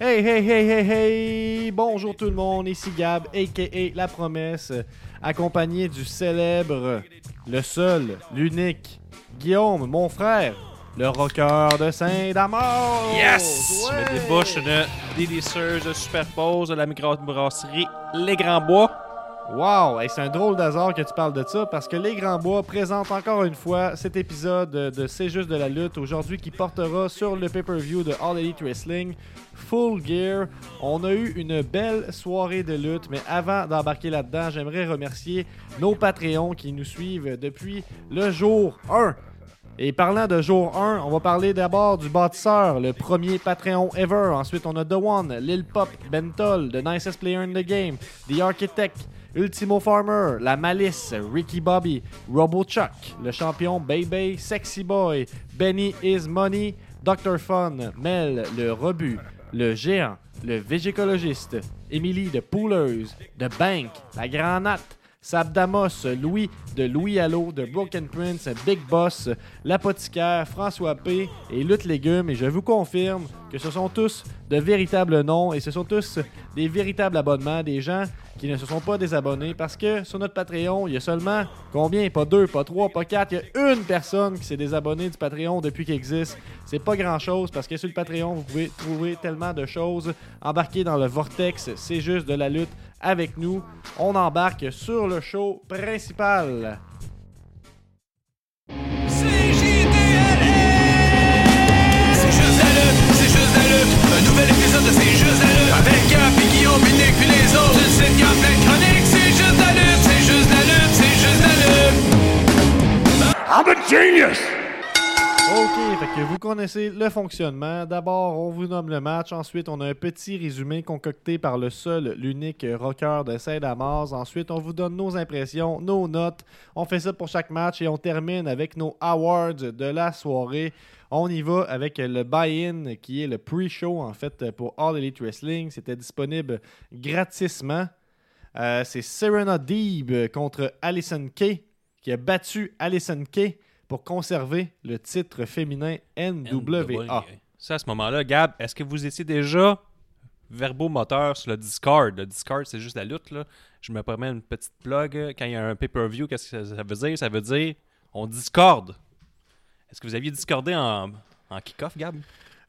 Hey, hey, hey, hey, hey! Bonjour tout le monde, ici Gab, a.k.a. La Promesse, accompagné du célèbre, le seul, l'unique, Guillaume, mon frère, le rocker de Saint-Damas! Yes! Ouais! Je me débouche de délicieuse superpose de la microbrasserie Les Grands Bois. Wow! Hey, c'est un drôle d'hasard que tu parles de ça parce que Les Grands Bois présentent encore une fois cet épisode de C'est juste de la lutte aujourd'hui qui portera sur le pay-per-view de All Elite Wrestling Full Gear. On a eu une belle soirée de lutte, mais avant d'embarquer là-dedans, j'aimerais remercier nos Patreons qui nous suivent depuis le jour 1. Et parlant de jour 1, on va parler d'abord du bâtisseur, le premier Patreon ever. Ensuite, on a The One, Lil Pop, Bentol, The Nicest Player in the Game, The Architect, Ultimo Farmer, La Malice, Ricky Bobby, Robo Chuck, le champion Baby, Sexy Boy, Benny Is Money, Dr. Fun, Mel, le Rebut, le Géant, le Végécologiste, Émilie de Pouleuse, The Bank, La Granate, Sabdamos, Louis de Louis Allo, de Broken Prince, Big Boss, L'Apothicaire, François P. et Lutte Légumes. Et je vous confirme que ce sont tous de véritables noms et ce sont tous des véritables abonnements, des gens qui ne se sont pas désabonnés parce que sur notre Patreon, il y a seulement combien? Pas deux, pas trois, pas quatre. Il y a une personne qui s'est désabonnée du Patreon depuis qu'il existe. C'est pas grand chose parce que sur le Patreon, vous pouvez trouver tellement de choses. Embarquer dans le vortex, c'est juste de la lutte avec nous. On embarque sur le show principal. C'est juste la lutte, c'est juste la lutte. Un nouvel épisode de C'est juste la lutte. Avec Gap et Guillaume, et Nick puis les autres. Tu sais qu'il y a plein de chroniques. C'est juste la lutte, c'est juste la lutte, c'est juste la lutte. I'm a genius! Ok, fait que vous connaissez le fonctionnement. D'abord, on vous nomme le match. Ensuite, on a un petit résumé concocté par le seul, l'unique rocker de Saint-Damas. Ensuite, on vous donne nos impressions, nos notes. On fait ça pour chaque match et on termine avec nos awards de la soirée. On y va avec le buy-in qui est le pre-show en fait pour All Elite Wrestling. C'était disponible gratisement. Euh, c'est Serena Deeb contre Allison Kay qui a battu Allison Kay pour conserver le titre féminin NWA. Ça, à ce moment-là, Gab, est-ce que vous étiez déjà verbomoteur sur le Discord? Le Discord, c'est juste la lutte. Là. Je me permets une petite plug. Quand il y a un pay-per-view, qu'est-ce que ça veut dire? Ça veut dire on discorde. Est-ce que vous aviez discordé en, en kick-off, Gab?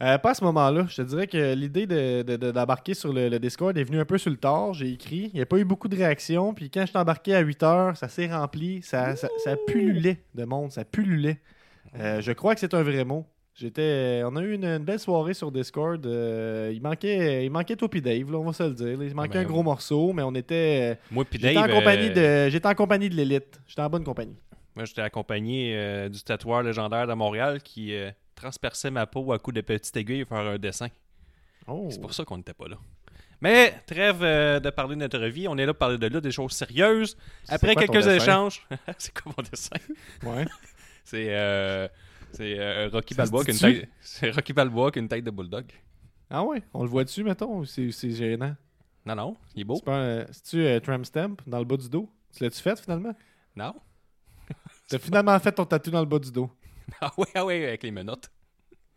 Euh, pas à ce moment-là. Je te dirais que l'idée de- de- de- d'embarquer sur le, le Discord est venue un peu sur le tard. J'ai écrit. Il n'y a pas eu beaucoup de réactions. Puis quand je suis embarqué à 8 heures, ça s'est rempli. Ça, ça, ça pullulait de monde. Ça pullulait. Euh, je crois que c'est un vrai mot. J'étais, on a eu une, une belle soirée sur Discord. Euh, il manquait, il manquait toi puis Dave, là, on va se le dire. Il manquait Ben un gros morceau, mais on était. Moi, Dave. en compagnie de, j'étais en compagnie de l'élite. J'étais en bonne compagnie. Moi, j'étais accompagné euh, du tatoueur légendaire de Montréal qui euh, transperçait ma peau à coups de petites aiguilles pour faire un dessin. Oh. C'est pour ça qu'on n'était pas là. Mais trêve euh, de parler de notre vie, on est là pour parler de là, des choses sérieuses. Après quelques échanges. c'est quoi mon dessin? Ouais. C'est euh, c'est Rocky Balboa qui a une dit-tu? tête. C'est Rocky Balboa qui a une tête de bulldog. Ah ouais, on le voit dessus, mettons, c'est, c'est gênant? Non, non, il est beau. C'est euh, tramp stamp dans le bas du dos? Tu l'as-tu fait finalement? Non? T'as finalement fait ton tatou dans le bas du dos. Ah ouais, ah ouais, avec les menottes.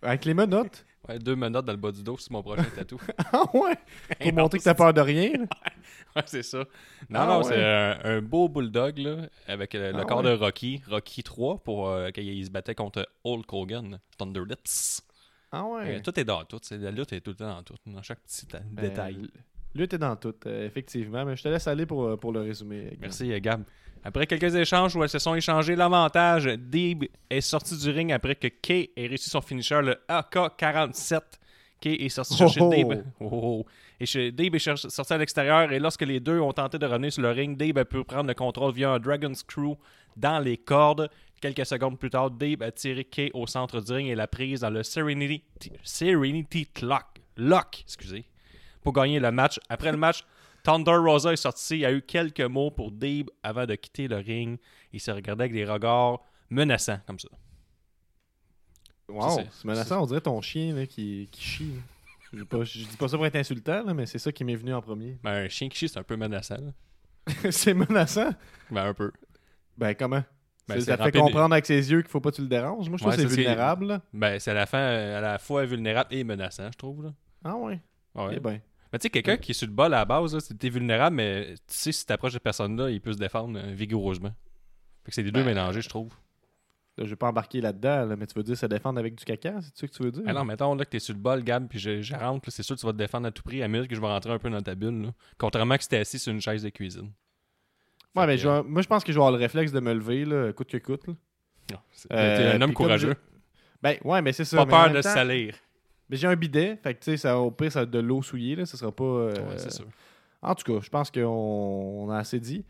Avec les menottes? Ouais, deux menottes dans le bas du dos, c'est mon prochain tatou. Ah ouais? Pour montrer que t'as peur de rien? Ouais, c'est ça. Non, Ah non, ouais. c'est un, un beau bulldog, là, avec euh, le Ah corps ouais. de Rocky, Rocky 3, pour euh, quand il se battait contre Hulk Hogan, Thunder Lips. Ah ouais? Euh, tout est dans tout, c'est- la lutte est tout le temps dans tout, dans chaque petit Ben, détail. Lutte est dans tout, euh, effectivement. Mais je te laisse aller pour, euh, pour le. Guillaume. Merci, euh, Gab. Après quelques échanges où elles se sont échangées l'avantage, Deeb est sorti du ring après que Kay ait réussi son finisher, le AK-47. Kay est sorti chercher Oh, oh. Deeb. Oh, oh. Et Deeb est sorti à l'extérieur et lorsque les deux ont tenté de revenir sur le ring, Deeb a pu prendre le contrôle via un Dragon Screw dans les cordes. Quelques secondes plus tard, Deeb a tiré Kay au centre du ring et l'a prise dans le Serenity, Serenity Lock, Lock excusez, pour gagner le match. Après le match, Thunder Rosa est sorti. Il y a eu quelques mots pour Deeb avant de quitter le ring. Il se regardait avec des regards menaçants comme ça. Wow, c'est- menaçant. On dirait ton chien là, qui, qui chie. Je dis pas, je dis pas ça pour être insultant, là, mais c'est ça qui m'est venu en premier. Ben, un chien qui chie, c'est un peu menaçant. c'est menaçant? Ben, un peu. Ben comment? Ben, ça te fait comprendre avec ses yeux qu'il faut pas que tu le déranges? Moi, je trouve Ouais, que c'est c'est ce qui- vulnérable. là. Ben, c'est à la fin, à la fois vulnérable et menaçant, je trouve. Là. Ah ouais. Ouais. Eh ben. Mais tu sais, quelqu'un qui est sur le bol à la base, t'es vulnérable, mais tu sais, si t'approches cette personne-là, il peut se défendre euh, vigoureusement. Fait que c'est les deux Ben, mélangés, je trouve. Je vais pas embarquer là-dedans, là, mais tu veux dire se défendre avec du caca, c'est ça que tu veux dire? Ah non, mettons là, que t'es sur le bol, Gab, puis je, je rentre, c'est sûr que tu vas te défendre à tout prix à minute que je vais rentrer un peu dans ta bulle. Là. Contrairement que si t'es assis sur une chaise de cuisine. Ouais, mais je vais- moi, je pense que je vais avoir le réflexe de me lever, là, coûte que coûte. là. non, Euh, t'es un homme courageux. Ben, ouais, mais c'est ça. Pas mais peur de temps- salir. Mais j'ai un bidet, fait que, tu sais, ça, au pire, ça de l'eau souillée, là, ça sera pas... euh, Ouais, c'est sûr. En tout cas, je pense qu'on on a assez dit.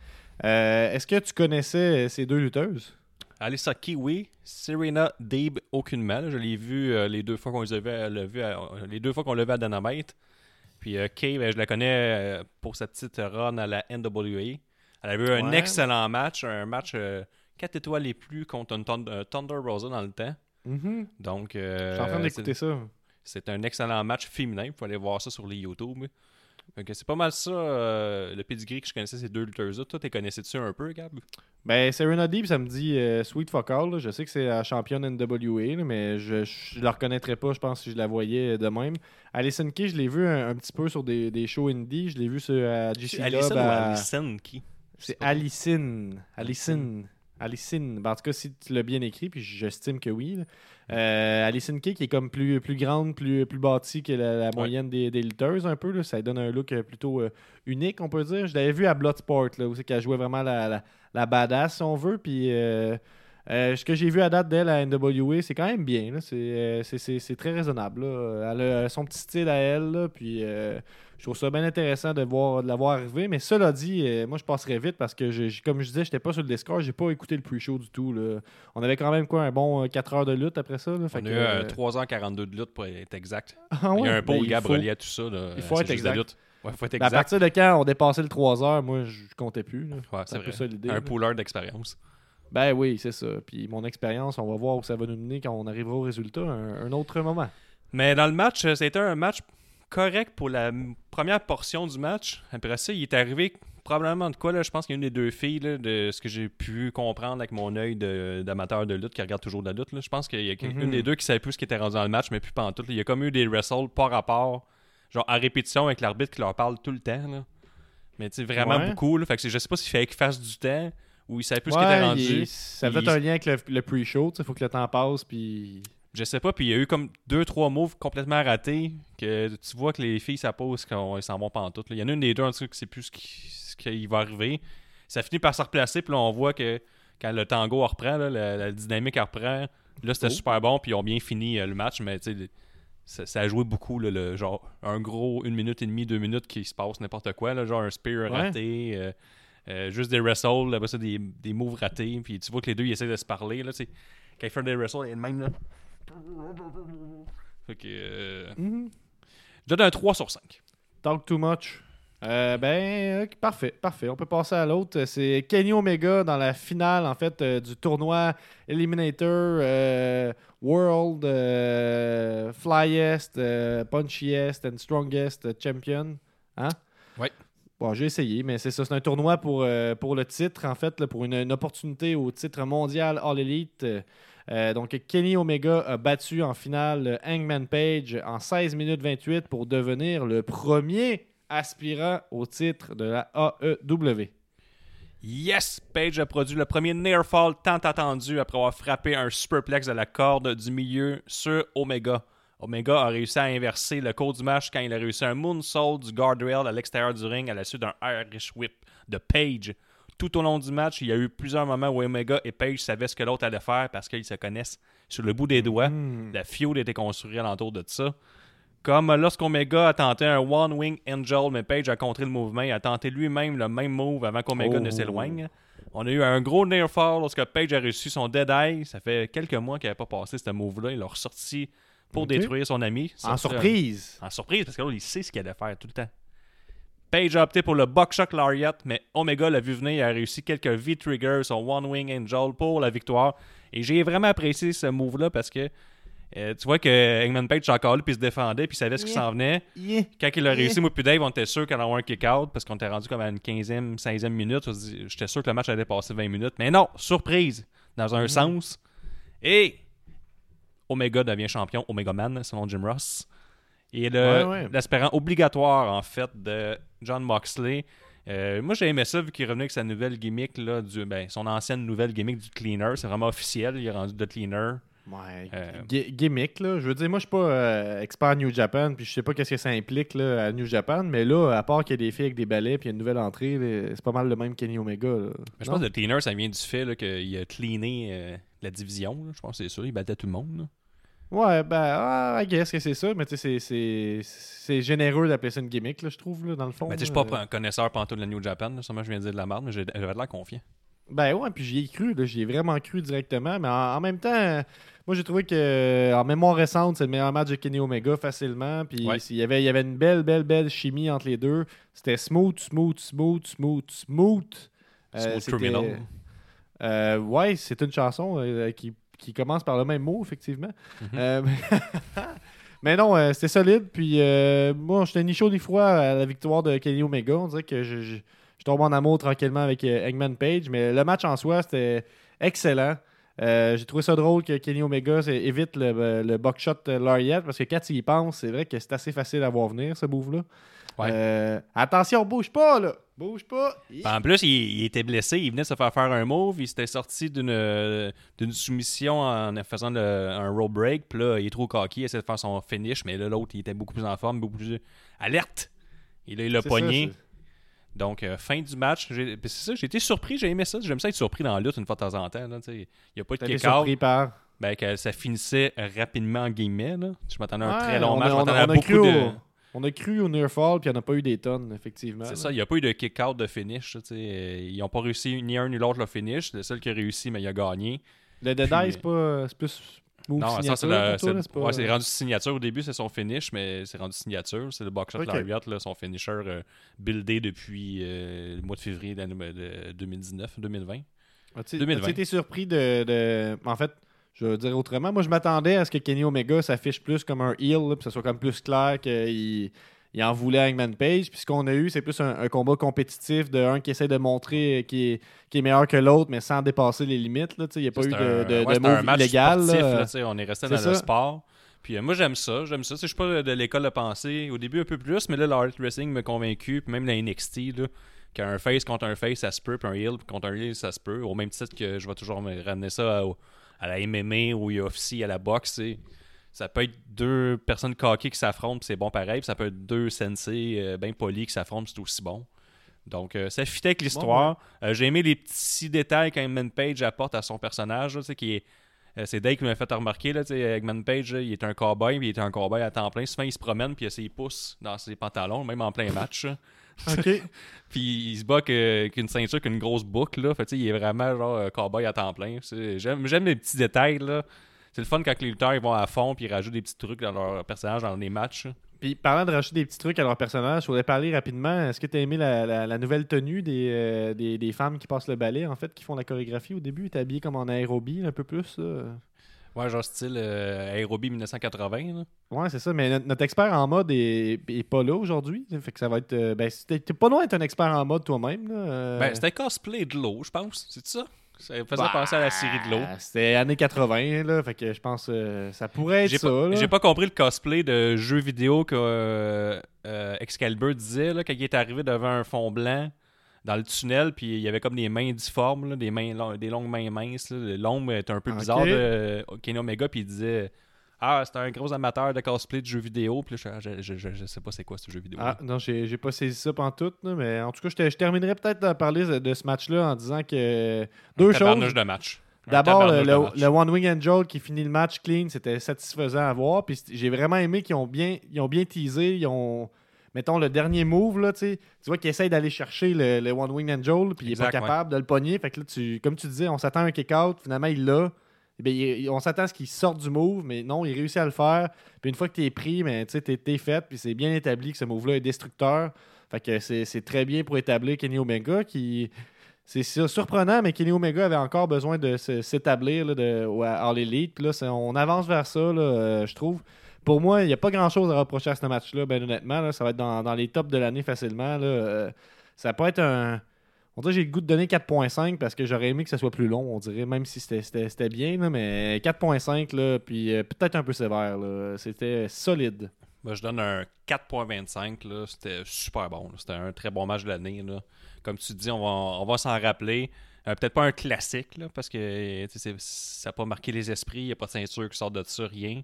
Euh, Est-ce que tu connaissais ces deux lutteuses? Alissa Kiwi, Serena Deeb, aucunement. là. Je l'ai vu euh, les deux fois qu'on les avait euh, à- euh, les deux fois qu'on vu à Dynamite. Puis euh, Kay, ben, je la connais euh, pour sa petite run à la NWA. Elle avait eu un excellent match, un match 4 étoiles et plus contre un Thund- un Thunder Rosa dans le temps. Mhm. Donc, Je euh, suis en train d'écouter ça. C'est un excellent match féminin. Vous pouvez aller voir ça sur les YouTube. C'est pas mal ça, euh, le pedigree que je connaissais ces deux lutteuses-là. Toi, t'es connaissais-tu un peu, Gab? Ben, Serena Deep, ça me dit euh, Sweet Fuck All. là. Je sais que c'est la championne NWA, là, mais je, je la reconnaîtrais pas, je pense, si je la voyais de même. Alison Key, je l'ai vu un, un petit peu sur des, des shows indie. Je l'ai vu sur à GC Alison ou à- Alison qui? C'est Alicine. Alicine. Alicine. Ben, en tout cas, si tu l'as bien écrit, puis j'estime que oui. là. Euh, Alicine qui est comme plus, plus grande, plus, plus bâtie que la, la moyenne des, des lutteuses, un peu. là. Ça donne un look euh, plutôt euh, unique, on peut dire. Je l'avais vu à Bloodsport, là, où c'est qu'elle jouait vraiment la, la, la badass, si on veut. Puis euh, ce que j'ai vu à date d'elle à NWA, c'est quand même bien. C'est très raisonnable. là. Elle a son petit style à elle. puis je trouve ça bien intéressant de, voir, de la voir arriver. Mais cela dit, euh, moi, je passerai vite parce que, j'ai- j'ai- comme je disais, j'étais pas sur le Discord. J'ai pas écouté le pre-show du tout. là. On avait quand même quoi, un bon 4 heures de lutte après ça. là, fait On a eu euh, euh, 3h42 de lutte pour être exact. ah Il y a un Ben, beau il Gab relié à tout ça. là. il faut C'est être exact. lutte. Ouais, faut être Ben, à exact. partir de quand on dépassait le 3 heures, moi, je comptais plus. Ouais, C'est c'est un peu ça l'idée. Un pooleur d'expérience. Ben oui, c'est ça. Puis mon expérience, on va voir où ça va nous mener quand on arrivera au résultat un, un autre moment. Mais dans le match, euh, c'était un match correct pour la première portion du match. Après ça, il est arrivé probablement de quoi, là, je pense qu'il y a une des deux filles, là, de ce que j'ai pu comprendre avec mon œil d'amateur de, lutte qui regarde toujours de la lutte. là. Je pense qu'il y a Mhm. une des deux qui savait plus ce qui était rendu dans le match, mais plus pantoute. là. Il y a comme eu des wrestles par rapport, genre à répétition avec l'arbitre qui leur parle tout le temps. là. Mais tu sais, vraiment Ouais. beaucoup. Là. Fait que je sais pas s'il fallait qu'il fasse du temps ou il savait plus ce qui était rendu. il ça fait Il- un lien avec le, le pre-show. Il faut que le temps passe. Puis Je sais pas, puis il y a eu comme deux, trois moves complètement ratés que tu vois que les filles, ça pose qu'ils s'en vont pas en tout. Il y en a une des deux, en tout cas, sait plus ce qui, ce qui va arriver. Ça finit par se replacer, puis là, on voit que quand le tango reprend, là, la, la dynamique reprend, là, c'était Oh. super bon, puis ils ont bien fini euh, le match, mais tu sais, ça, ça a joué beaucoup, là, le, genre un gros une minute et demie, deux minutes qui se passe n'importe quoi, là, genre un spear Ouais. raté, euh, euh, juste des wrestles, après ça, des, des moves ratés, puis tu vois que les deux, ils essaient de se parler, là. Quand ils font des wrestles, il y a le même, là. Fait que. euh, Je donne un 3 sur 5. talk too much. Euh, ben, ok, parfait, parfait. On peut passer à l'autre. C'est Kenny Omega dans la finale, en fait, euh, du tournoi Eliminator euh, World euh, Flyest, euh, Punchiest and Strongest Champion. Hein? Ouais. Bon, j'ai essayé, mais c'est ça. C'est un tournoi pour, euh, pour le titre, en fait, là, pour une, une opportunité au titre mondial All Elite. Euh, donc, Kenny Omega a battu en finale euh, Hangman Page en 16 minutes 28 pour devenir le premier aspirant au titre de la AEW. Yes! Page a produit le premier near fall tant attendu après avoir frappé un superplex de la corde du milieu sur Omega. Omega a réussi à inverser le cours du match quand il a réussi un moonsault du guardrail à l'extérieur du ring à la suite d'un Irish whip de Page. Tout au long du match, il y a eu plusieurs moments où Omega et Page savaient ce que l'autre allait faire parce qu'ils se connaissent sur le bout des doigts. Hmm. La feud était construite alentour de ça. Comme lorsqu'Omega a tenté un One Wing Angel, mais Page a contré le mouvement. Il a tenté lui-même le même move avant qu'Omega Oh. ne s'éloigne. On a eu un gros near fall lorsque Page a reçu son Dead Eye. Ça fait quelques mois qu'il n'avait pas passé ce move-là. Il l'a ressorti pour détruire son ami. En surprise. En surprise, parce que là, il sait ce qu'il allait faire tout le temps. Page a opté pour le Buckshot Lariat, mais Omega l'a vu venir et a réussi quelques V-triggers, son One Wing Angel pour la victoire. Et j'ai vraiment apprécié ce move-là parce que euh, tu vois que Hangman Page encore là puis il se défendait puis savait ce qui Yeah. s'en venait. Yeah. Quand il a Yeah. réussi, moi puis Dave, on était sûr qu'il allait avoir un kick-out parce qu'on était rendu comme à une 15e, 16e minute. J'étais sûr que le match allait passer 20 minutes. Mais non, surprise, dans un sens. Et Omega devient champion, Omega Man, selon Jim Ross. Et le- Ouais, ouais. l'aspirant obligatoire, en fait, de John Moxley. Euh, moi, j'ai aimé ça, vu qu'il revenait avec sa nouvelle gimmick, là, du, ben, son ancienne nouvelle gimmick du cleaner. C'est vraiment officiel, il est rendu de cleaner. Ouais, Euh, gi- gimmick, là. Je veux dire, moi, je suis pas euh, expert à New Japan, puis je sais pas qu'est-ce que ça implique là, à New Japan, mais là, à part qu'il y a des filles avec des balais, puis il y a une nouvelle entrée, c'est pas mal le même Kenny Omega. là. Je pense que le cleaner, ça vient du fait qu'il a cleané la division. là. Je pense que c'est ça. Il battait tout le monde. là. Ouais, ben, ah, I guess que c'est ça, mais tu sais, c'est- généreux d'appeler ça une gimmick, là, je trouve, là, dans le fond. Ben, tu sais, je suis pas un connaisseur pantoute de la New Japan. là. Sûrement, je viens de dire de la merde, mais j'avais de l'air confiant. Ben ouais, puis j'y ai cru, là, j'y ai vraiment cru directement, mais en, en même temps, moi j'ai trouvé que euh, en mémoire récente, c'est le meilleur match de Kenny Omega facilement, puis Ouais. s'il y avait, il y avait une belle, belle, belle chimie entre les deux. C'était smooth, smooth, smooth, smooth, smooth. Euh, Smooth Criminal. Euh, ouais, c'est une chanson euh, qui, qui commence par le même mot, effectivement. Mhm. Euh, mais non, euh, c'était solide. Puis euh, moi, j'étais ni chaud ni froid à la victoire de Kenny Omega. On dirait que je, je, je tombe en amour tranquillement avec Eggman Page. Mais le match en soi, c'était excellent. Euh, J'ai trouvé ça drôle que Kenny Omega évite le, le buckshot Lariat parce que quand il y pense, c'est vrai que c'est assez facile à voir venir, ce move-là. Ouais. Euh, attention, bouge pas, là! Bouge pas! Ben, en plus, il, il était blessé. Il venait de se faire faire un move. Il s'était sorti d'une euh, d'une soumission en faisant le- un roll break. Puis là, il est trop cocky. Il essaie de faire son finish. Mais là, l'autre, il était beaucoup plus en forme, beaucoup plus alerte. Et là, il l'a pogné. ça, Donc, euh, fin du match. j'ai- C'est ça, j'ai été surpris. J'ai aimé ça. J'aime ça être surpris dans la lutte une fois de temps en temps. là. Il n'y a pas de kick-out. surpris par? Ben, que ça finissait rapidement, en guillemets. Là. Je m'attendais à un Ouais, très long on match. Je on a- m'attendais à on a beaucoup cru de. au- On a cru au near fall, puis il n'y en a pas eu des tonnes, effectivement. C'est ça, il n'y a pas eu de kick-out de finish. tu. Euh, Ils n'ont pas réussi ni un ni l'autre le finish. Le seul qui a réussi, mais il a gagné. Le Dead Puis- c'est pas. C'est plus. Move Non, ça, c'est pas- ouais, rendu signature. Au début, c'est son finish, mais c'est rendu signature. C'est le Buckshot Ok. Lariat, là, son finisher euh, buildé depuis euh, le mois de février de, de 2019, 2020. As-tu 2020. as-tu été surpris de, de- En fait, je vais dire autrement. Moi, je m'attendais à ce que Kenny Omega s'affiche plus comme un heel, là, puis que ce soit comme plus clair qu'il il en voulait à Hangman Page. Puis ce qu'on a eu, c'est plus un, un combat compétitif de un qui essaie de montrer qu'il est, meilleur que l'autre, mais sans dépasser les limites. là. Il n'y a pas eu de, de, ouais, de move match illégal. sportif, là. on est resté dans le sport. Puis euh, moi, j'aime ça. J'aime ça. Je suis pas de l'école de pensée. Au début, un peu plus, mais là, le Art Wrestling m'a convaincu. Puis même la NXT, là, qu'un face contre un face, ça se peut. Puis un heel contre un heel, ça se peut. Au même titre que je vais toujours me ramener ça à, à la MMA ou UFC, à la boxe. Ça peut être deux personnes coquées qui s'affrontent, puis c'est bon pareil. Puis ça peut être deux sensei euh, bien polis qui s'affrontent, c'est aussi bon. Donc, euh, ça fitait avec l'histoire. Euh, J'ai aimé les petits détails qu'Eggman Page apporte à son personnage, là, tu sais, qui est. euh, c'est Dave qui m'a fait remarquer, là, Eggman Page, là, il est un cowboy, puis il est un cowboy à temps plein. Souvent, il se promène, puis il pouces dans ses pantalons, même en plein match. OK. Puis il se bat qu'une ceinture, qu'une grosse boucle, là. Fait, il est vraiment genre euh, cowboy à temps plein. J'aime les petits détails, là. C'est le fun quand les lutteurs ils vont à fond, puis ils rajoutent des petits trucs dans leur personnage, dans les matchs. Puis parlant de rajouter des petits trucs à leur personnage, je voudrais parler rapidement. Est-ce que tu as aimé la, la- la nouvelle tenue des, euh, des, des femmes qui passent le ballet, en fait, qui font la chorégraphie au début? T'es habillé comme en aérobie, un peu plus? Ouais, genre style euh, Aérobie 1980, là. Ouais, c'est ça. Mais notre, notre expert en mode est, est pas là aujourd'hui. Fait que ça va être. euh, ben, t'es pas loin d'être un expert en mode toi-même. Euh. Ben, c'était cosplay de l'eau, je pense. C'est ça? Ça faisait Bah, penser à la série de l'eau. C'était années 80, là. Fait que je pense que ça pourrait être ça. j'ai pas compris le cosplay de jeu vidéo que euh, euh, Excalibur disait là, quand il est arrivé devant un fond blanc dans le tunnel, puis il y avait comme des mains difformes, là, des, mains long- des longues mains minces. L'ombre était un peu bizarre de euh, Kenny Omega, puis il disait Ah, c'est un gros amateur de cosplay de jeux vidéo, puis là, je, je, je, je sais pas c'est quoi ce jeu vidéo. Ah, non, j'ai pas saisi ça pantoute, là, mais en tout cas, je, te- je terminerai peut-être de parler de, ce match-là en disant que deux choses. de match. D'abord, le, One Wing Angel qui finit le match clean, c'était satisfaisant à voir. Puis j'ai vraiment aimé qu'ils ont bien, ils ont bien teasé. Ils ont, mettons, le dernier move, là, tu vois qu'ils essayent d'aller chercher le, le One Wing Angel, puis il est pas capable de le pogner. Fait que là, tu, comme tu disais, on s'attend à un kick-out. Finalement, il l'a. Eh bien, il- on s'attend à ce qu'il sorte du move, mais non, il réussit à le faire. Puis une fois que tu es pris, mais tu t'es t'es fait, puis c'est bien établi que ce move-là est destructeur. Fait que c'est très bien pour établir Kenny Omega qui. C'est surprenant, mais Kenny Omega avait encore besoin de s'établir à All Elite. Puis là, on avance vers ça, là, euh, je trouve. Pour moi, il n'y a pas grand-chose à reprocher à ce match-là, ben honnêtement. ça va être dans, les tops de l'année facilement. Euh, ça peut être un. On dirait que j'ai le goût de donner 4.5 parce que j'aurais aimé que ça soit plus long, on dirait, même si c'était- bien, mais 4.5, là, puis euh, peut-être un peu sévère. C'était solide. Je donne un 4.25. là. C'était super bon. C'était un très bon match de l'année. Comme tu dis, on va, s'en rappeler. Euh, Peut-être pas un classique, parce que ça n'a pas marqué les esprits. Il n'y a pas de ceinture qui sort de ça, rien.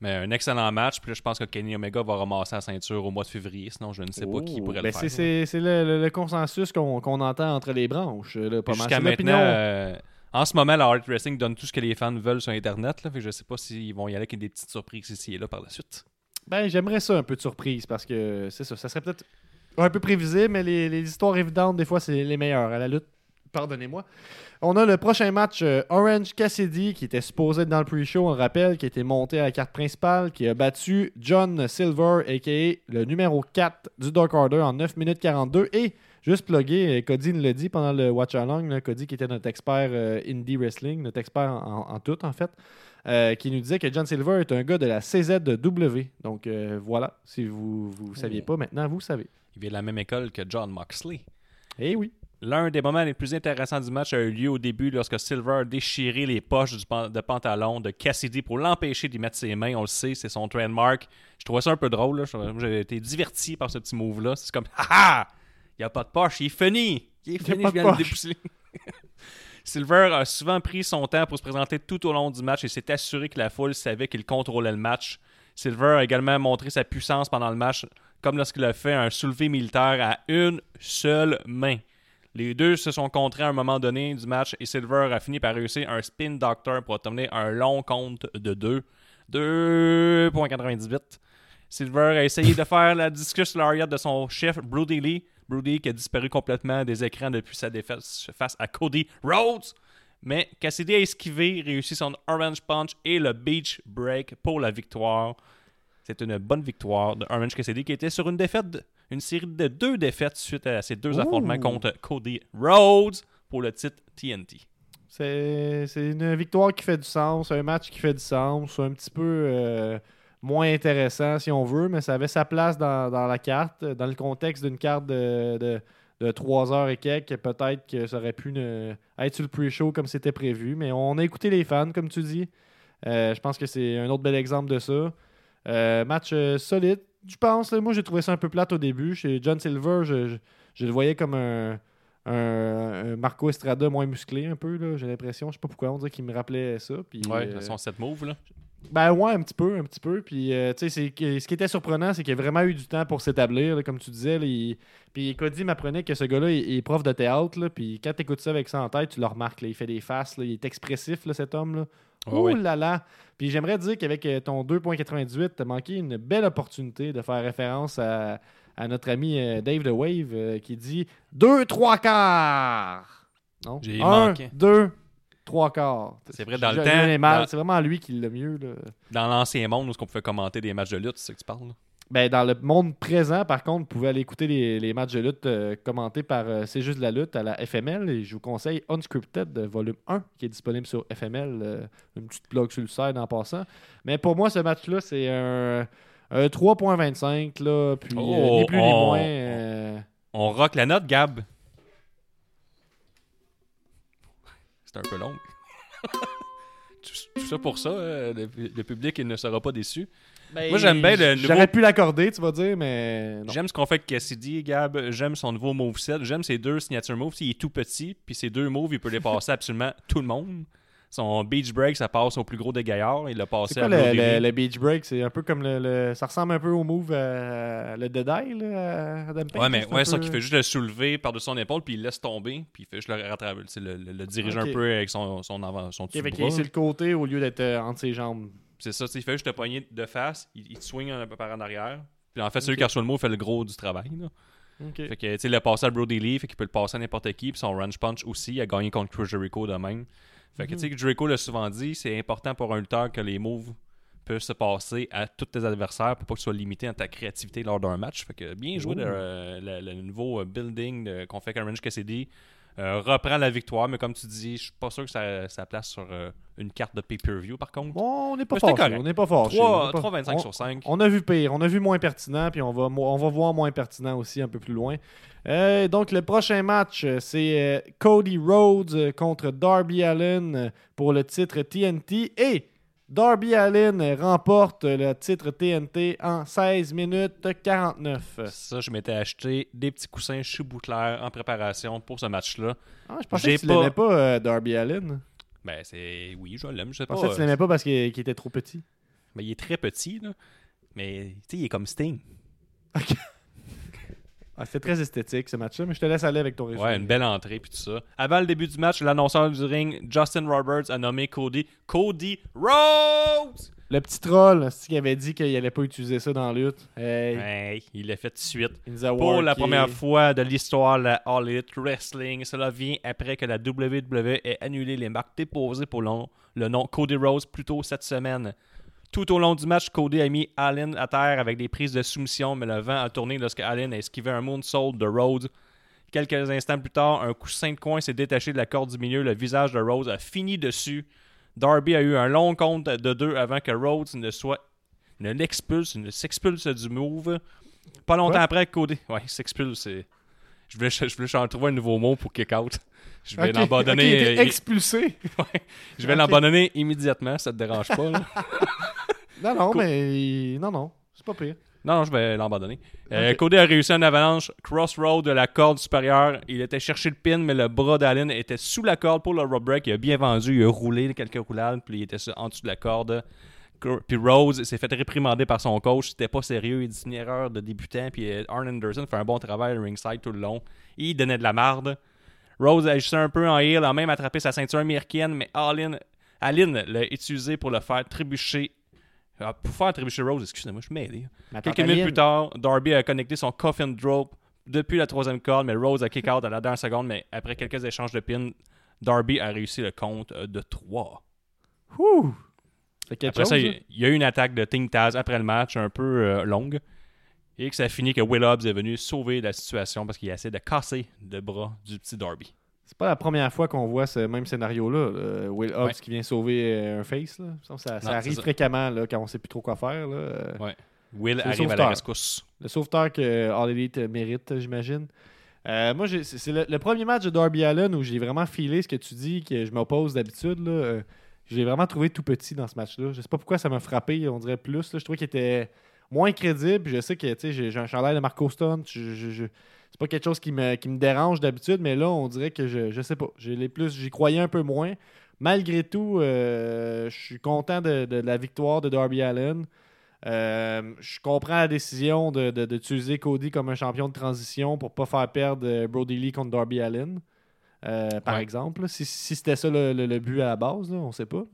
Mais un excellent match. Puis là, je pense que Kenny Omega va ramasser la ceinture au mois de février. Sinon, je ne sais pas qui pourrait ben le c'est- faire. C'est c'est le, le- consensus qu'on qu'on entend entre les branches. Jusqu'à maintenant, euh, en ce moment, la Heart Wrestling donne tout ce que les fans veulent sur Internet. Là, fait que je sais pas s'ils vont y aller avec des petites surprises ici et là par la suite. Ben, j'aimerais ça un peu de surprise parce que c'est ça. Ça serait peut-être un peu prévisible, mais les, les histoires évidentes, des fois, c'est les meilleures à la lutte. Pardonnez-moi. On a le prochain match euh, Orange Cassidy qui était supposé être dans le pre-show, on le rappelle, qui a été monté à la carte principale, qui a battu John Silver, a.k.a. le numéro 4 du Dark Order en 9 minutes 42. Et, juste plugué, euh, Cody nous l'a dit pendant le Watch Along, là, Cody qui était notre expert euh, indie wrestling, notre expert en, en- en tout en fait, euh, qui nous disait que John Silver est un gars de la CZW. Donc euh, voilà, si vous ne saviez pas, maintenant vous savez. Il vient de la même école que John Moxley. Eh oui. L'un des moments les plus intéressants du match a eu lieu au début lorsque Silver a déchiré les poches du pan- de pantalon de Cassidy pour l'empêcher d'y mettre ses mains. On le sait, c'est son trademark. Je trouvais ça un peu drôle. J'ai été diverti par ce petit move-là. C'est comme Haha! Il n'y a pas de poche, il est funny! Il est Il y a pas je viens de de le poche. dépousser. Silver a souvent pris son temps pour se présenter tout au long du match et s'est assuré que la foule savait qu'il contrôlait le match. Silver a également montré sa puissance pendant le match, comme lorsqu'il a fait un soulevé militaire à une seule main. Les deux se sont contrés à un moment donné du match et Silver a fini par réussir un spin doctor pour obtenir un long compte de 2. 2.98. Silver a essayé de faire la discus lariat de son chef Brody Lee. Brody qui a disparu complètement des écrans depuis sa défaite face à Cody Rhodes. Mais Cassidy a esquivé, réussi son Orange Punch et le Beach Break pour la victoire. C'est une bonne victoire de Orange Cassidy qui était sur une défaite, une série de deux défaites suite à ces deux affrontements contre Cody Rhodes pour le titre TNT. C'est c'est une victoire qui fait du sens, un match qui fait du sens, un petit peu euh, moins intéressant si on veut, mais ça avait sa place dans, dans la carte, dans le contexte d'une carte de, de, de 3 heures et quelques. Peut-être que ça aurait pu ne- être sur le pre-show comme c'était prévu, mais on a écouté les fans, comme tu dis. Euh, je pense que c'est un autre bel exemple de ça. Euh, match euh, solide, je pense. là. moi, j'ai trouvé ça un peu plate au début. Chez John Silver, je, je- je le voyais comme un, un, un Marco Estrada moins musclé un peu, là, j'ai l'impression. Je sais pas pourquoi, on dirait qu'il me rappelait ça. Puis, Ouais, euh, son set move là. Ben ouais, un petit peu, un petit peu. Puis, euh, tu sais, ce qui était surprenant, c'est qu'il a vraiment eu du temps pour s'établir, comme tu disais. là, il- Puis Cody m'apprenait que ce gars-là, il, est prof de théâtre. là, Puis quand tu écoutes ça avec ça en tête, tu le remarques. là, il fait des faces. il est expressif, cet homme-là. Ouais, Ouh ouais. là là! Puis j'aimerais dire qu'avec euh, ton 2.98, t'as manqué une belle opportunité de faire référence à, à notre ami euh, Dave The Wave qui dit 2 3 quarts! Non? J'ai 1, manqué. 2, 3 quarts. C'est vrai, dans le temps, dans- C'est vraiment lui qui l'a mieux. Là. Dans l'ancien monde où on pouvait commenter des matchs de lutte, c'est ça que tu parles là? Ben, dans le monde présent, par contre, vous pouvez aller écouter les, les matchs de lutte euh, commentés par euh, C'est juste de la lutte à la FML. Et je vous conseille Unscripted, de volume 1, qui est disponible sur FML. euh, une petite blog sur le site en passant. Mais pour moi, ce match-là, c'est un, un 3.25. Là, puis euh, Oh, ni plus ni oh, moins. euh, On rock la note, Gab. C'est un peu long. tout, tout ça pour ça, euh, le, le public il ne sera pas déçu. Moi, j'aime bien le nouveau- J'aurais pu l'accorder, tu vas dire, mais. J'aime ce qu'on fait avec Cassidy, Gab. J'aime son nouveau moveset. J'aime ses deux signature moves. Il est tout petit, puis ses deux moves, il peut les passer absolument tout le monde. Son beach break, ça passe au plus gros des gaillards. Il l'a passé C'est quoi à le, le- le beach break? C'est un peu comme le, le- Ça ressemble un peu au move à, le Deadeye, là, à Adam Page. Ouais, mais c'est ouais, ça peu- qui fait juste le soulever par-dessus son épaule, puis il laisse tomber, puis il fait juste le rattraper, le, le- le diriger un peu avec son, son avant, son Ok, dessus fait de qu'il est bras. sur le côté au lieu d'être euh, entre ses jambes. C'est ça, il fait juste te pogner de face, il, il te swing un peu par en arrière. Puis en fait, celui Ok. qui reçoit le mot fait le gros du travail. Là. Fait que, tu sais, il a passé à Brody Lee, fait qu'il peut le passer à n'importe qui. Puis son Range Punch aussi, il a gagné contre Chris Jericho de même. Fait que, tu sais, que Jericho l'a souvent dit, c'est important pour un lutteur que les moves peuvent se passer à tous tes adversaires pour pas que tu sois limité dans ta créativité lors d'un match. Fait que bien joué le, euh, le- le nouveau euh, building qu'on fait avec Orange Cassidy. Euh, reprend la victoire, mais comme tu dis, je suis pas sûr que ça, ça place sur euh, une carte de pay-per-view par contre. Bon, on n'est pas fort. On n'est pas fort. 3, 3,25 sur 5. On a vu pire, on a vu moins pertinent, puis on va, on va voir moins pertinent aussi un peu plus loin. Euh, donc, le prochain match, c'est Cody Rhodes contre Darby Allen pour le titre TNT. Et Darby Allin remporte le titre TNT en 16 minutes 49. Ça, je m'étais acheté des petits coussins chez en préparation pour ce match-là. Ah, je pensais que tu pas- l'aimais pas, euh, Darby Allin. Ben, c'est. Oui, je l'aime, je sais Je pas. pensais que tu l'aimais pas parce qu'il qu'il était trop petit. Mais il est très petit, là. Mais, tu sais, il est comme Sting. Ah, C'était très esthétique ce match-là, mais je te laisse aller avec ton résumé. Ouais, une belle entrée puis tout ça. Avant le début du match, l'annonceur du ring, Justin Roberts, a nommé Cody Cody Rhodes. Le petit troll, c'est qui avait dit qu'il allait pas utiliser ça dans la lutte. Hey, Hey, il l'a fait tout de suite. Pour la première fois de l'histoire de la All Elite Wrestling, cela vient après que la WWE ait annulé les marques déposées pour le, le nom Cody Rhodes plus tôt cette semaine. Tout au long du match, Cody a mis Allen à terre avec des prises de soumission, mais le vent a tourné lorsque Allen a esquivé un moonsault de Rhodes. Quelques instants plus tard, un coussin de coin s'est détaché de la corde du milieu. Le visage de Rhodes a fini dessus. Darby a eu un long compte de deux avant que Rhodes ne soit ne l'expulse, ne s'expulse du move. Pas longtemps Quoi? après, Cody. Ouais, s'expulse. Je voulais, je voulais en trouver un nouveau mot pour kick out. Je vais l'abandonner. il euh, expulsé. ouais, je vais l'abandonner immédiatement, ça te dérange pas. là. Non, non, mais non, non, c'est pas pire. Non, non, je vais l'abandonner. Euh. Cody a réussi une avalanche crossroad de la corde supérieure. Il était chercher le pin, mais le bras d'Allen était sous la corde pour le rope break. Il a bien vendu, il a roulé quelques roulades, puis il était en dessous de la corde. Cor- Puis Rose s'est fait réprimander par son coach. C'était pas sérieux, il dit une erreur de débutant. Puis euh, Arn Anderson fait un bon travail à ringside tout le long. Il donnait de la marde. Rose agissait un peu en heel, a même attrapé sa ceinture américaine, mais Allin l'a utilisé pour le faire trébucher. Ah, pour faire trébucher Rose, excusez-moi, je suis mêlé. Mais Quelques minutes plus tard, Darby a connecté son coffin drop depuis la troisième corde, mais Rose a kick out à la dernière seconde. Mais après quelques échanges de pins, Darby a réussi le compte de 3. Ouh! Après chose. ça, hein? il il y a eu une attaque de Ting Taz après le match, un peu euh, longue. Et que ça a fini que Will Hobbs est venu sauver la situation parce qu'il a essayé de casser le bras du petit Darby. C'est pas la première fois qu'on voit ce même scénario-là. là. Will Hobbs Ouais. qui vient sauver euh, un face. Là. Ça, ça Non, arrive ça. fréquemment là, quand on sait plus trop quoi faire. Là. Euh, Ouais. Will arrive à la rescousse. Le sauveteur que All Elite mérite, j'imagine. Euh, moi, c'est le, le premier match de Darby Allen où j'ai vraiment filé ce que tu dis, que je m'oppose d'habitude. Euh, J'ai vraiment trouvé tout petit dans ce match-là. Je sais pas pourquoi ça m'a frappé, on dirait plus. là. Je trouvais qu'il était moins crédible. puis Je sais que j'ai un chandail de Marco Stone. Je, je- je- c'est pas quelque chose qui me, qui me dérange d'habitude, mais là, on dirait que je, je sais pas. J'ai les plus, j'y croyais un peu moins. Malgré tout, euh, je suis content de, de la victoire de Darby Allen. Euh, je comprends la décision de- de- d'utiliser Cody comme un champion de transition pour pas faire perdre euh, Brody Lee contre Darby Allen, euh, par Ouais. exemple. Si, si c'était ça le, le- le but à la base, là, on sait pas.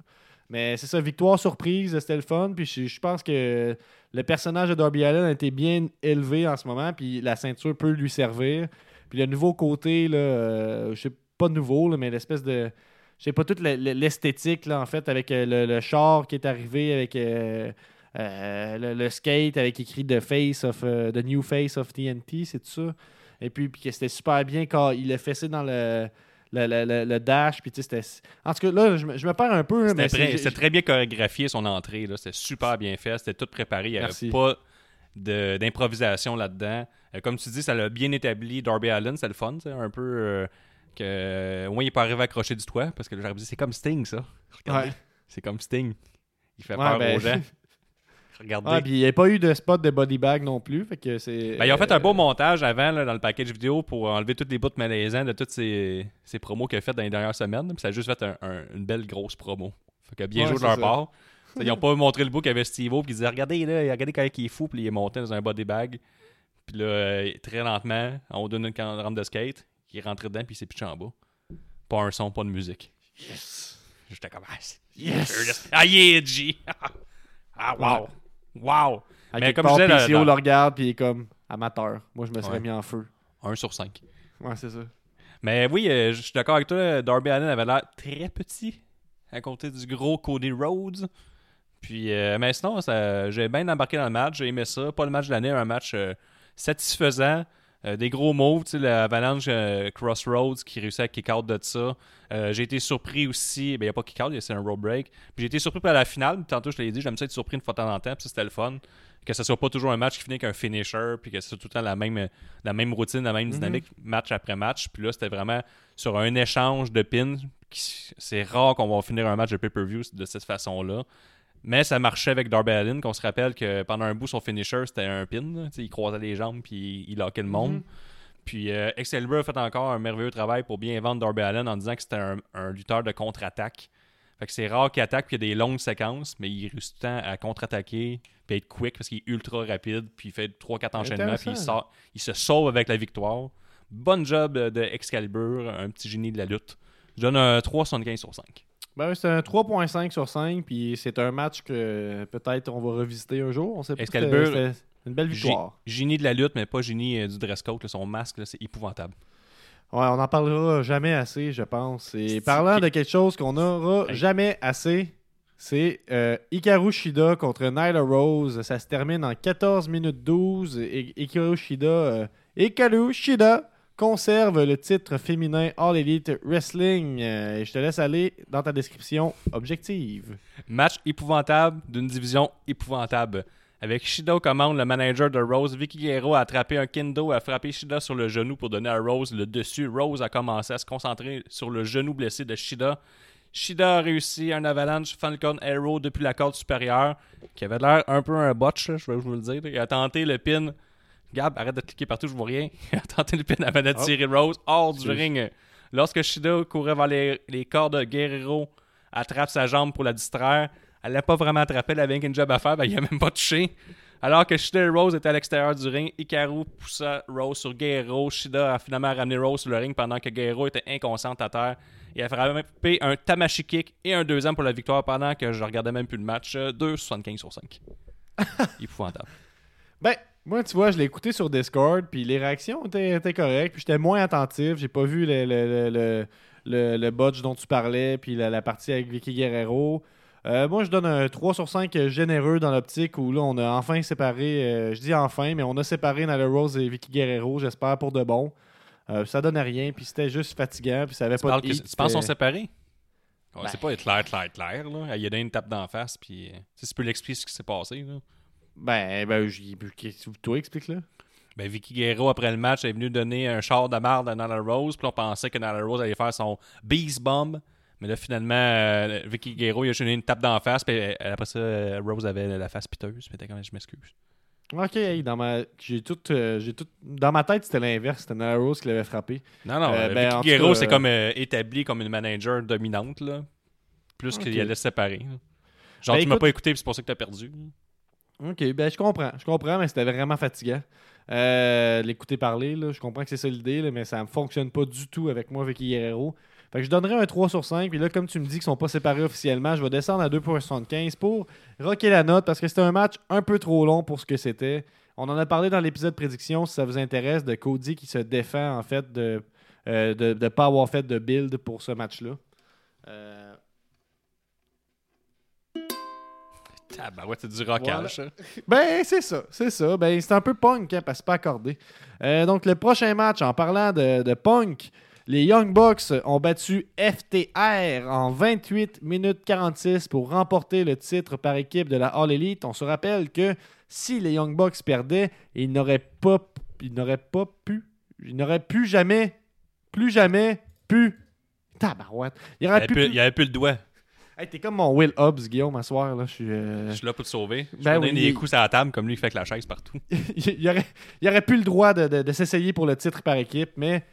Mais c'est ça, victoire surprise, c'était le fun. Puis je, pense que le personnage de Darby Allen a été bien élevé en ce moment, puis la ceinture peut lui servir. Puis le nouveau côté, là, euh, je sais pas nouveau, mais l'espèce de. Je sais pas toute le- le- l'esthétique, là, en fait, avec euh, le, char qui est arrivé, avec euh, euh, le, skate, avec écrit The Face of The New Face of TNT, c'est tout ça. Et puis, puis que c'était super bien quand il a fessé dans le, le, le- le- le dash. Puis, tu sais, c'était. En tout cas, là, je me, je me perds un peu. mais C'était c'est- très, bien chorégraphié son entrée. là. C'était super bien fait. C'était tout préparé. Il n'y avait Merci. pas de- d'improvisation là-dedans. Euh, comme tu dis, ça l'a bien établi. Darby Allen, c'est le fun. c'est Un peu. euh, que, au moins, il n'est pas arrivé à accrocher du toit. Parce que j'aurais dit, c'est comme Sting, ça. Regardez. Ouais. C'est comme Sting. Il fait Ouais, peur ben- aux gens. Regardez. Ah, puis il n'y a pas eu de spot de body bag non plus. Fait que c'est. Ben, ils ont fait un beau euh, montage avant là, dans le package vidéo pour enlever toutes les bouts malaisants de toutes ces, ces promos qu'il a fait dans les dernières semaines. Puis ça a juste fait un- un- une belle grosse promo. Fait que bien Ouais, joué de leur ça. part. Ils ont pas montré le bout qu'avait Steve-O qui disait Regardez là, regardez quand il est fou, puis il est monté dans un body bag. Puis là, euh, très lentement, on donne une rampe de skate, il est rentré dedans, puis il s'est pitché en bas. Pas un son, pas de musique. Yes! J'étais comme Ah, Yes! Ah, yeah, G Ah, wow Wow À Mais comme part, je disais, PCO le regarde, puis il est comme amateur. Moi, je me serais Ouais. mis en feu. 1 sur 5. Ouais, c'est ça. Mais oui, euh, je suis d'accord avec toi. Darby Allen avait l'air très petit à côté du gros Cody Rhodes. Puis, euh, mais sinon, ça- j'ai bien embarqué dans le match. J'ai aimé ça. Pas le match de l'année, un match euh, satisfaisant. Euh, des gros moves, tu sais, l'avalanche euh, Crossroads qui réussit à kick out de ça. Euh, j'ai été surpris aussi, ben il n'y a pas kick out, c'est un road break. Puis j'ai été surpris par la finale, tantôt je l'ai dit, j'aime ça être surpris une fois de temps en temps, puis c'était le fun. Que ce soit pas toujours un match qui finit avec un finisher, puis que c'est tout le temps la même, la même routine, la même dynamique, match après match. Puis là, c'était vraiment sur un échange de pins. C'est rare qu'on va finir un match de pay-per-view de cette façon-là. Mais ça marchait avec Darby Allin, qu'on se rappelle que pendant un bout, son finisher, c'était un pin. Il croisait les jambes puis il lockait le monde. Mhm. Puis euh, Excalibur a fait encore un merveilleux travail pour bien vendre Darby Allin en disant que c'était un, un lutteur de contre-attaque. Fait que c'est rare qu'il attaque puis il y a des longues séquences, mais il réussit tout le temps à contre-attaquer puis être quick parce qu'il est ultra rapide puis il fait 3-4 enchaînements puis il, sort- il se sauve avec la victoire. Bonne job de Excalibur, un petit génie de la lutte. Je donne un 3,75 sur 5. Ben oui, c'est un 3.5 sur 5, puis c'est un match que peut-être on va revisiter un jour. On sait pas. Excalibur, une belle victoire. Gé- Génie de la lutte, mais pas génie euh, du dress code. là. Son masque, là, c'est épouvantable. Ouais, on en parlera jamais assez, je pense. Et parlant de quelque chose qu'on n'aura Hey. jamais assez, c'est euh, Hikaru Shida contre Nyla Rose. Ça se termine en 14 minutes 12. Et Hikaru Shida, euh, Hikaru Shida conserve le titre féminin All Elite Wrestling. Euh, je te laisse aller dans ta description objective. Match épouvantable d'une division épouvantable. Avec Shida aux commandes, le manager de Rose, Vicky Guerrero a attrapé un kendo, a frappé Shida sur le genou pour donner à Rose le dessus. Rose a commencé à se concentrer sur le genou blessé de Shida. Shida a réussi un avalanche Falcon Arrow depuis la corde supérieure, qui avait l'air un peu un botch, je vais vous le dire. Il a tenté le pin. Gab, arrête de cliquer partout, je vois rien. A tenté le pin avant de Oh. tirer Rose hors du ring. Lorsque Shida courait vers les, les cordes, Guerrero attrape sa jambe pour la distraire. Elle l'a pas vraiment attrapé, elle avait une job à faire, ben, il a même pas touché. Alors que Shida et Rose étaient à l'extérieur du ring, Hikaru poussa Rose sur Guerrero. Shida a finalement ramené Rose sur le ring pendant que Guerrero était inconsciente à terre. Il a frappé un Tamashi kick et un deuxième pour la victoire pendant que je regardais même plus le match. Euh, 2,75 sur 5. Épouvantable. Ben, moi, tu vois, je l'ai écouté sur Discord, puis les réactions étaient, étaient correctes, puis j'étais moins attentif. J'ai pas vu le, le, le, le, le- le botch dont tu parlais, puis la, la partie avec Vicky Guerrero. Euh, moi, je donne un 3 sur 5 généreux dans l'optique où là, on a enfin séparé, euh, je dis enfin, mais on a séparé Nyla Rose et Vicky Guerrero, j'espère, pour de bon. Euh, ça donnait rien, puis c'était juste fatigant, puis ça avait Tu, pas de que- heat, tu penses qu'on séparés? Ouais, Ben- C'est pas être clair, clair, clair. Là. Il a donné une tape d'en face, puis si tu peux l'expliquer ce qui s'est passé. Là. Ben, ben, toi, explique-le. Ben, Vicky Guerrero, après le match, est venu donner un char de marde à Nala Rose. Puis on pensait que Nala Rose allait faire son Beast Bomb. Mais là, finalement, euh, Vicky Guerrero, il a donné une tape d'en face. Puis euh, après ça, euh, Rose avait la face piteuse. Puis était comme, je m'excuse. Ok, dans ma, j'ai tout, euh, j'ai tout, dans ma tête, c'était l'inverse, c'était Nyla Rose qui l'avait frappé. Non, non, Euh, ben, en Vicky Guerrero, c'est comme établi comme une manager dominante. Là. Plus qu'il allait se séparer. Genre, Ben, tu m'as pas écouté, puis c'est pour ça que t'as perdu. Ok, ben je comprends. Je comprends, mais c'était vraiment fatigant. Euh, L'écouter parler, là, je comprends que c'est ça l'idée, mais ça ne fonctionne pas du tout avec moi, Vicky Guerrero. Fait que je donnerais un 3 sur 5. Puis là, comme tu me dis qu'ils sont pas séparés officiellement, je vais descendre à 2.75 pour rocker la note parce que c'était un match un peu trop long pour ce que c'était. On en a parlé dans l'épisode prédiction, si ça vous intéresse, de Cody qui se défend en fait de ne de, de pas avoir fait de build pour ce match-là. Euh, Tabarouette, c'est du rockage. ça. Ben, c'est ça, c'est ça. Ben, c'est un peu punk, hein, parce que c'est pas accordé. Euh, donc, le prochain match, en parlant de, de punk, les Young Bucks ont battu FTR en 28 minutes 46 pour remporter le titre par équipe de la All Elite. On se rappelle que si les Young Bucks perdaient, ils n'auraient pas, ils n'auraient pas pu, ils n'auraient plus jamais, plus jamais pu. Tabarouette. Il avait il avait plus le doigt. Hey, t'es comme mon Will Hobbs, Guillaume, à soir. Là. Je suis. euh, Je suis là pour te sauver. Je Ben donne oui, des il- coups à la table comme lui, il fait avec la chaise partout. il, il aurait, il aurait plus le droit de, de- de s'essayer pour le titre par équipe, mais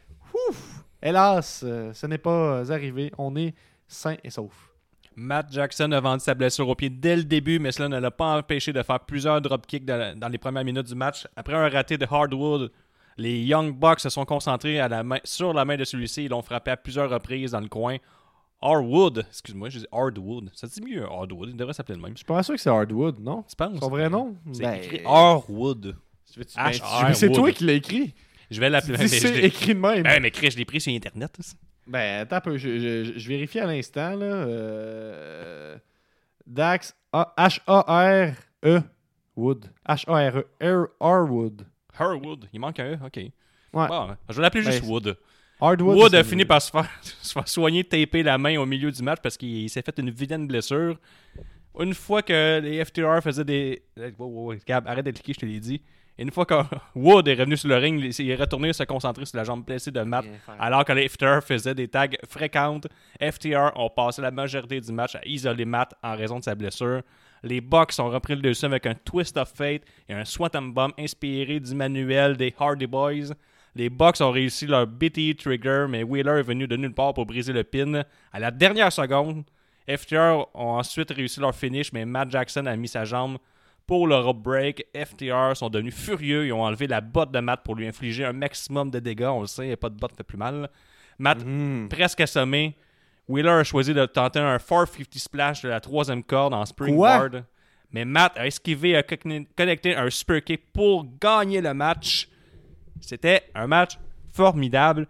ouf, hélas, euh, ce n'est pas euh, arrivé. On est sain et sauf. Matt Jackson a vendu sa blessure au pied dès le début, mais cela ne l'a pas empêché de faire plusieurs dropkicks dans, dans les premières minutes du match. Après un raté de Hardwood, les Young Bucks se sont concentrés à la main, sur la main de celui-ci. Ils l'ont frappé à plusieurs reprises dans le coin. Hardwood, excuse-moi, je dis Hardwood. Ça dit mieux Hardwood, il devrait s'appeler le même. Je suis pas sûr que c'est Hardwood, non? Tu penses? Son vrai nom? C'est Ben, écrit Hardwood. H.R. c'est toi Wood. qui l'as écrit. Je vais l'appeler. C'est je l'ai- écrit de même. Ben, mais Chris, je l'ai pris sur Internet. ça. Ben, attends un peu. Je, je- je vérifie à l'instant. là. Euh, Dax A- H-A-R-E Wood. H-A-R-E. R- R-Wood. Hardwood, il manque un E, ok. Ouais. Bon, je vais l'appeler juste Ben, Wood. Hardwood. Wood a fini par se faire, se faire soigner, taper la main au milieu du match parce qu'il s'est fait une vilaine blessure. Une fois que les FTR faisaient des. Wow, wow, wow, Gab, arrête de cliquer, je te l'ai dit. Une fois que Wood est revenu sur le ring, il est retourné se concentrer sur la jambe blessée de Matt. Alors que les FTR faisaient des tags fréquentes, FTR ont passé la majorité du match à isoler Matt en raison de sa blessure. Les Bucks ont repris le dessus avec un Twist of Fate et un Swanton Bomb inspiré du manuel des Hardy Boys. Les Bucks ont réussi leur BTE Trigger, mais Wheeler est venu de nulle part pour briser le pin. À la dernière seconde, FTR ont ensuite réussi leur finish, mais Matt Jackson a mis sa jambe pour le rope break. FTR sont devenus furieux. Ils ont enlevé la botte de Matt pour lui infliger un maximum de dégâts. On le sait, pas de botte fait plus mal. Matt, Mhm. presque assommé, Wheeler a choisi de tenter un 450 splash de la troisième corde en springboard. Mais Matt a esquivé et a conne- connecté un super kick pour gagner le match. C'était un match formidable.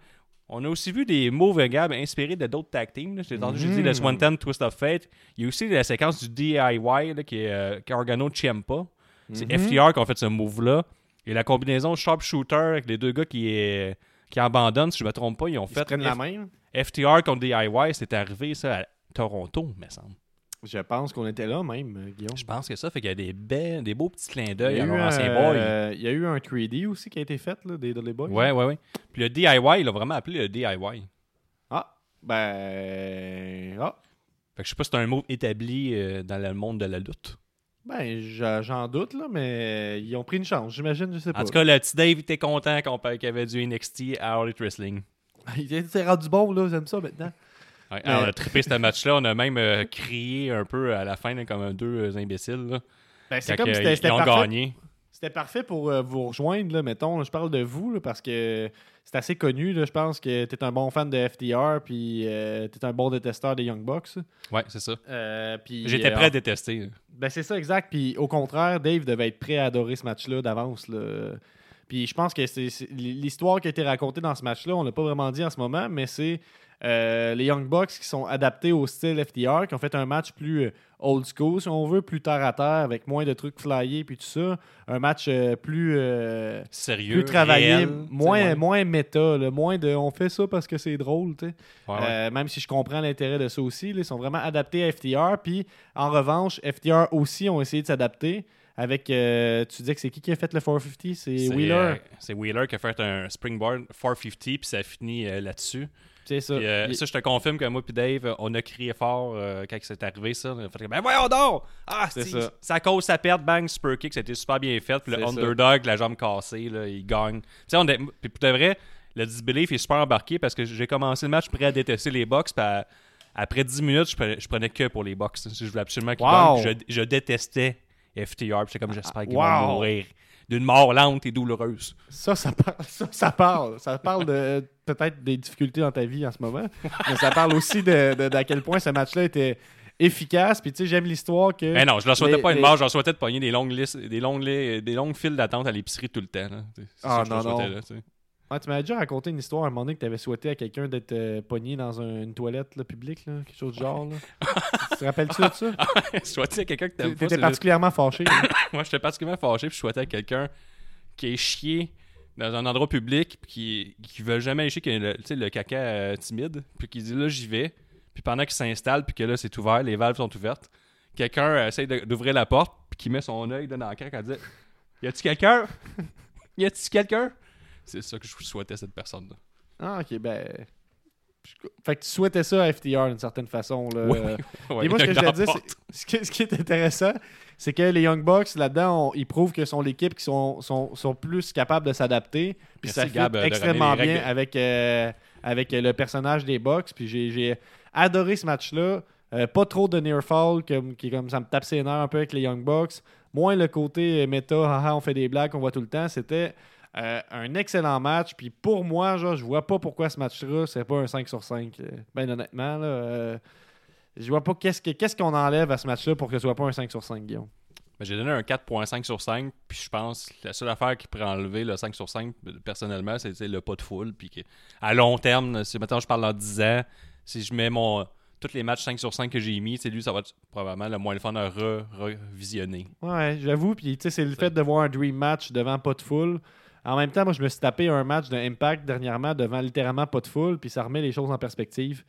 On a aussi vu des moves Gab inspirés de d'autres tag teams. J'ai entendu dit le Swanton Twist of Fate. Il y a aussi la séquence du DIY là, qui est euh, Gargano Ciampa. C'est FTR qui ont fait ce move-là. Et la combinaison Sharpshooter avec les deux gars qui, est- qui abandonnent, si je ne me trompe pas, ils ont Ils fait la main. FTR contre DIY. C'est arrivé ça à Toronto, me semble. Je pense qu'on était là même, euh, Guillaume. Je pense que ça fait qu'il y a des, des beaux petits clins Il d'œil à a eu leur un, ancien boy. euh, il y a eu un 3D aussi qui a été fait, là, des Dudley Boys. Ouais, ouais, ouais. Puis le DIY, il l'a vraiment appelé le DIY. Ah, ben. Ah, Fait que je sais pas si c'est un mot établi euh, dans le monde de la lutte. ben, j'en doute, là, mais ils ont pris une chance, j'imagine, je sais pas. En tout cas, le petit Dave était content qu'il y avait du NXT à All Wrestling. il était rendu bon, là, j'aime ça maintenant. Ouais, Mais- On a trippé ce match-là. On a même euh, crié un peu à la fin là, comme deux euh, imbéciles. Ben, c'est comme c'était ils, c'était ont parfait. gagné. C'était parfait pour euh, vous rejoindre, là, mettons. là, je parle de vous, là, parce que c'est assez connu. je pense que tu es un bon fan de FTR, puis euh, tu es un bon détesteur des Young Bucks. Ouais, c'est ça. Puis, J'étais prêt à détester. Ben, c'est ça, exact. Puis au contraire, Dave devait être prêt à adorer ce match-là d'avance. Puis je pense que c'est c'est- l'histoire qui a été racontée dans ce match-là, on l'a pas vraiment dit en ce moment, mais c'est euh, les Young Bucks qui sont adaptés au style FTR, qui ont fait un match plus euh, old school, si on veut, plus terre à terre, avec moins de trucs flyés, puis tout ça. Un match euh, plus, euh, Sérieux. plus travaillé, réel, moins, ouais. moins méta, là, moins de on fait ça parce que c'est drôle, tu sais. Ouais, ouais. Même si je comprends l'intérêt de ça aussi, là, ils sont vraiment adaptés à FTR. Puis en revanche, FTR aussi ont essayé de s'adapter. Avec, euh, tu disais que c'est qui qui a fait le 450 C'est C'est, Wheeler. euh, c'est Wheeler qui a fait un springboard 450 puis ça a fini euh, là-dessus. C'est ça. Puis, euh, Il- ça, je te confirme que moi puis Dave, euh, on a crié fort euh, quand c'est arrivé ça. On a fait ben voyons donc! Ah, C'est c'est ça. ça. cause sa perte, bang, super kick, c'était super bien fait. Puis le C'est ça. underdog, la jambe cassée, là, il gagne. Tu sais, on est- puis pour de vrai, le disbelief est super embarqué parce que j'ai commencé le match prêt à détester les box. Puis à- après 10 minutes, je prenais, je prenais que pour les box. Je voulais absolument qu'ils Wow. gagnent. Je, je détestais FTR. Puis j'étais comme, j'espère qu'ils Wow. vont mourir d'une mort lente et douloureuse. Ça, ça parle. Ça, ça parle, ça parle de peut-être des difficultés dans ta vie en ce moment. mais ça parle aussi de, de- d'à quel point ce match-là était efficace. Puis tu sais, j'aime l'histoire que. Mais non, je leur souhaitais les- pas une les- mort, je leur souhaitais de pogner des longues listes, des longues, des longues files d'attente à l'épicerie tout le temps. là. C'est c'est Ah, ça je non, non. là, Ouais, tu m'avais déjà raconté une histoire à un moment donné que tu avais souhaité à quelqu'un d'être euh, pogné dans un- une toilette là, publique, là, quelque chose du genre. Là. tu te rappelles-tu de ça? souhaitais à quelqu'un que t'aimes Tu pas. étais c'est particulièrement fâché. là. juste- Moi, j'étais particulièrement fâché, puis je souhaitais à quelqu'un qui est chié dans un endroit public, puis qui, qui veut jamais chier, qui a le, tu sais, le caca euh, timide, puis qui dit là, j'y vais. Puis pendant qu'il s'installe, puis que là, c'est ouvert, les valves sont ouvertes, quelqu'un euh, essaye de- d'ouvrir la porte, puis qui met son œil dans la craque, elle dit Y a-tu quelqu'un? Y a-tu quelqu'un? C'est ça que je souhaitais à cette personne-là. Ah, ok, ben. Fait que tu souhaitais ça à FTR d'une certaine façon. Là. Oui, Euh, Et moi, ce que je une c'est- ce qui, ce qui est intéressant, c'est que les Young Bucks, là-dedans, ils prouvent que sont l'équipe qui sont, sont, sont plus capables de s'adapter. Puis Merci, ça Gab, de extrêmement bien règles. avec, euh, avec le personnage des Bucks. Puis j'ai- adoré ce match-là. Euh, pas trop de near fall, comme, qui comme ça me tape ses nerfs un peu avec les Young Bucks. Moins le côté euh, méta, haha, on fait des blagues, on voit tout le temps. C'était euh, un excellent match. Puis pour moi, genre, je vois pas pourquoi ce match-là, c'est pas un 5 sur 5. euh, Ben honnêtement, là. euh, je vois pas qu'est-ce que- qu'est-ce qu'on enlève à ce match-là pour que ce soit pas un 5 sur 5, Guillaume. Mais J'ai donné un 4.5 sur 5, puis je pense que la seule affaire qui pourrait enlever le 5 sur 5, personnellement, c'est le pas de foule. Puis à long terme, si maintenant je parle dans 10 ans, si je mets mon tous les matchs 5 sur 5 que j'ai mis, c'est lui, ça va être probablement le moins le fun à re- revisionner. Ouais, j'avoue. Puis, tu sais, c'est le fait de voir un dream match devant pas de foule. En même temps, moi, je me suis tapé un match de Impact dernièrement devant littéralement pas de foule, puis ça remet les choses en perspective.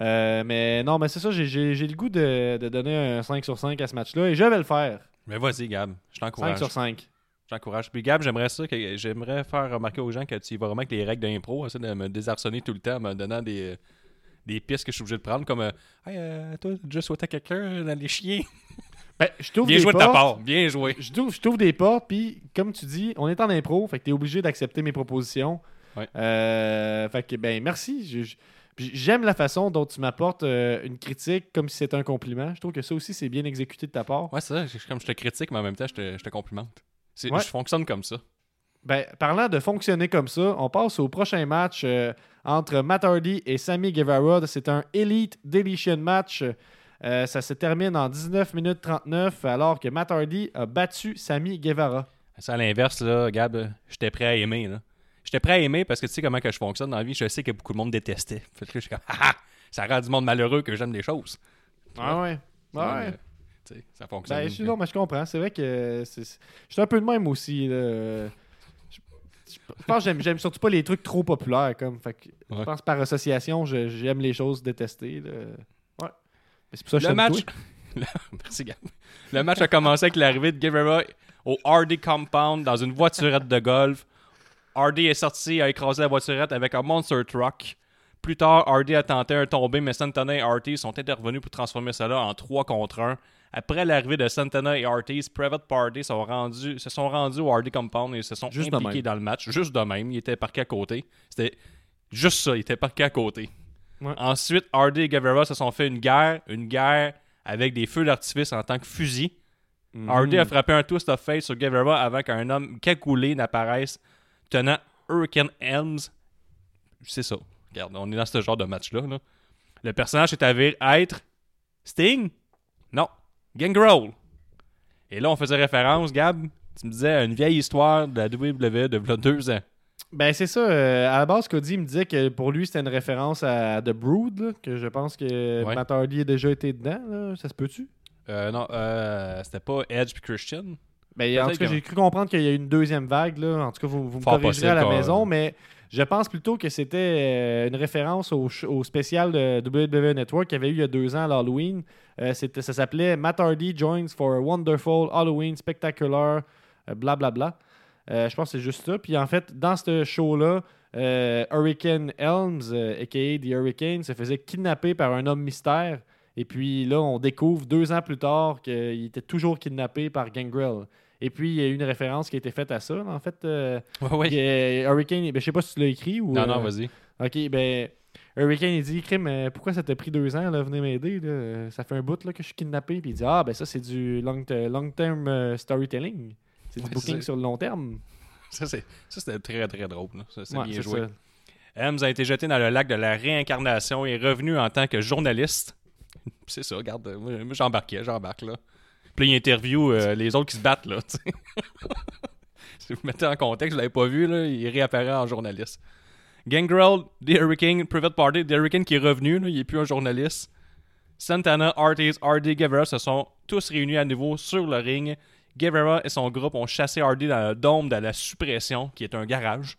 Euh, mais non, mais c'est ça, j'ai- le goût de, de donner un 5 sur 5 à ce match-là, et je vais le faire. Mais vas-y, Gab, je 5 t'encourage. sur 5. Je t'encourage. Puis Gab, j'aimerais ça, que j'aimerais faire remarquer aux gens que tu y vas vraiment avec les règles d'impro, essayer de me désarçonner tout le temps en me donnant des, des pistes que je suis obligé de prendre, comme euh, Hey, euh, toi, t'as déjà souhaité à quelqu'un d'aller chier Ben, je t'ouvre Bien des joué de ta portes. part. Bien joué. Je t'ouvre, je t'ouvre des portes, puis comme tu dis, on est en impro, fait que t'es obligé d'accepter mes propositions. Ouais. Euh, fait que, ben, merci. Je- je- puis J'aime la façon dont tu m'apportes euh, une critique comme si c'était un compliment. Je trouve que ça aussi, c'est bien exécuté de ta part. Ouais, c'est ça. je- Comme je te critique, mais en même temps, je te, je te complimente. C'est- Ouais. Je fonctionne comme ça. Ben, parlant de fonctionner comme ça, on passe au prochain match euh, entre Matt Hardy et Sammy Guevara. C'est un Elite Deletion match. Euh, ça se termine en 19 minutes 39 alors que Matt Hardy a battu Sammy Guevara. C'est à l'inverse, là, Gab, j'étais prêt à aimer. Là. J'étais prêt à aimer parce que tu sais comment que je fonctionne dans la vie. Je sais que beaucoup de monde détestait. Fait que là, je suis comme, ah, ah, ça rend du monde malheureux que j'aime des choses. Ah ouais. Ouais, Ouais. sais, ça fonctionne. Ben, je, non, mais je comprends. C'est vrai que je suis un peu de même aussi. là. Je, pense que j'aime, surtout pas les trucs trop populaires. Comme, fait que Je pense par association, j'aime les choses détestées. là. Ouais. Mais C'est pour ça que je Le match. toi. Le- Merci, Gab. Le match a commencé avec l'arrivée de Guevara au Hardy Compound dans une voiturette de golf. Hardy est sorti, a écrasé la voiturette avec un monster truck. Plus tard, Hardy a tenté un tombé, mais Santana et Ortiz sont intervenus pour transformer cela en 3 contre 1. Après l'arrivée de Santana et Ortiz, Private Party sont rendus, se sont rendus au Hardy Compound et se sont Juste impliqués dans le match. Juste de même. Ils étaient parqués à côté. C'était juste ça. Ils étaient parqués à côté. Ouais. Ensuite, Hardy et Guevara se sont fait une guerre. Une guerre avec des feux d'artifice en tant que fusil. Mhm. Hardy a frappé un twist of face sur Guevara avant qu'un homme cagoulé n'apparaisse tenant Hurricane Helms. C'est ça. Regarde, on est dans ce genre de match-là. là. Le personnage est avéré être Sting? Non. Gangrel. Et là, on faisait référence, Gab, tu me disais, à une vieille histoire de la WWE de deux ans. Ben, c'est ça. euh, à la base, Cody me disait que pour lui, c'était une référence à The Brood, là, que je pense que Ouais. Matt Hardy a déjà été dedans. là. Ça se peut-tu? Euh, non, euh, c'était pas Edge puis Christian. Ben, en tout cas, j'ai cru comprendre qu'il y a eu une deuxième vague. Là. En tout cas, vous, vous me Fort corrigerez à la maison, mais je pense plutôt que c'était euh, une référence au, spécial de WWE Network qu'il y avait eu il y a deux ans à l'Halloween. Euh, ça s'appelait Matt Hardy Joins for a Wonderful Halloween Spectacular, blablabla. Euh, je pense que c'est juste ça. Puis en fait, dans ce show-là, euh, Hurricane Helms, euh, a.k.a. The Hurricane, se faisait kidnapper par un homme mystère. Et puis là, on découvre deux ans plus tard qu'il était toujours kidnappé par Gangrel. Et puis, il y a eu une référence qui a été faite à ça. En fait, euh, Ouais, ouais. euh, Hurricane, ben, je sais pas si tu l'as écrit ou. Non, non, euh, vas-y. Ok, ben. Hurricane, il dit euh, pourquoi ça t'a pris deux ans, là, venez m'aider? Ça fait un bout là, que je suis kidnappé. Puis il dit Ah, ben ça, c'est du long, long term euh, storytelling. C'est du Ouais, booking sur le long terme. Ça, c'était très, très drôle. c'est Ouais, bien joué. ça. Helms a été jeté dans le lac de la réincarnation et est revenu en tant que journaliste. C'est ça, regarde, moi, j'embarquais, j'embarque là. Puis il interview euh, les autres qui se battent là. si vous mettez en contexte, vous l'avez pas vu, là, il réapparaît en journaliste. Gangrel, The Hurricane, Private Party, The Hurricane qui est revenu, là, il est plus un journaliste. Santana, Ortiz, Hardy, Guevara se sont tous réunis à nouveau sur le ring. Guevara et son groupe ont chassé Hardy dans le dôme de la suppression, qui est un garage.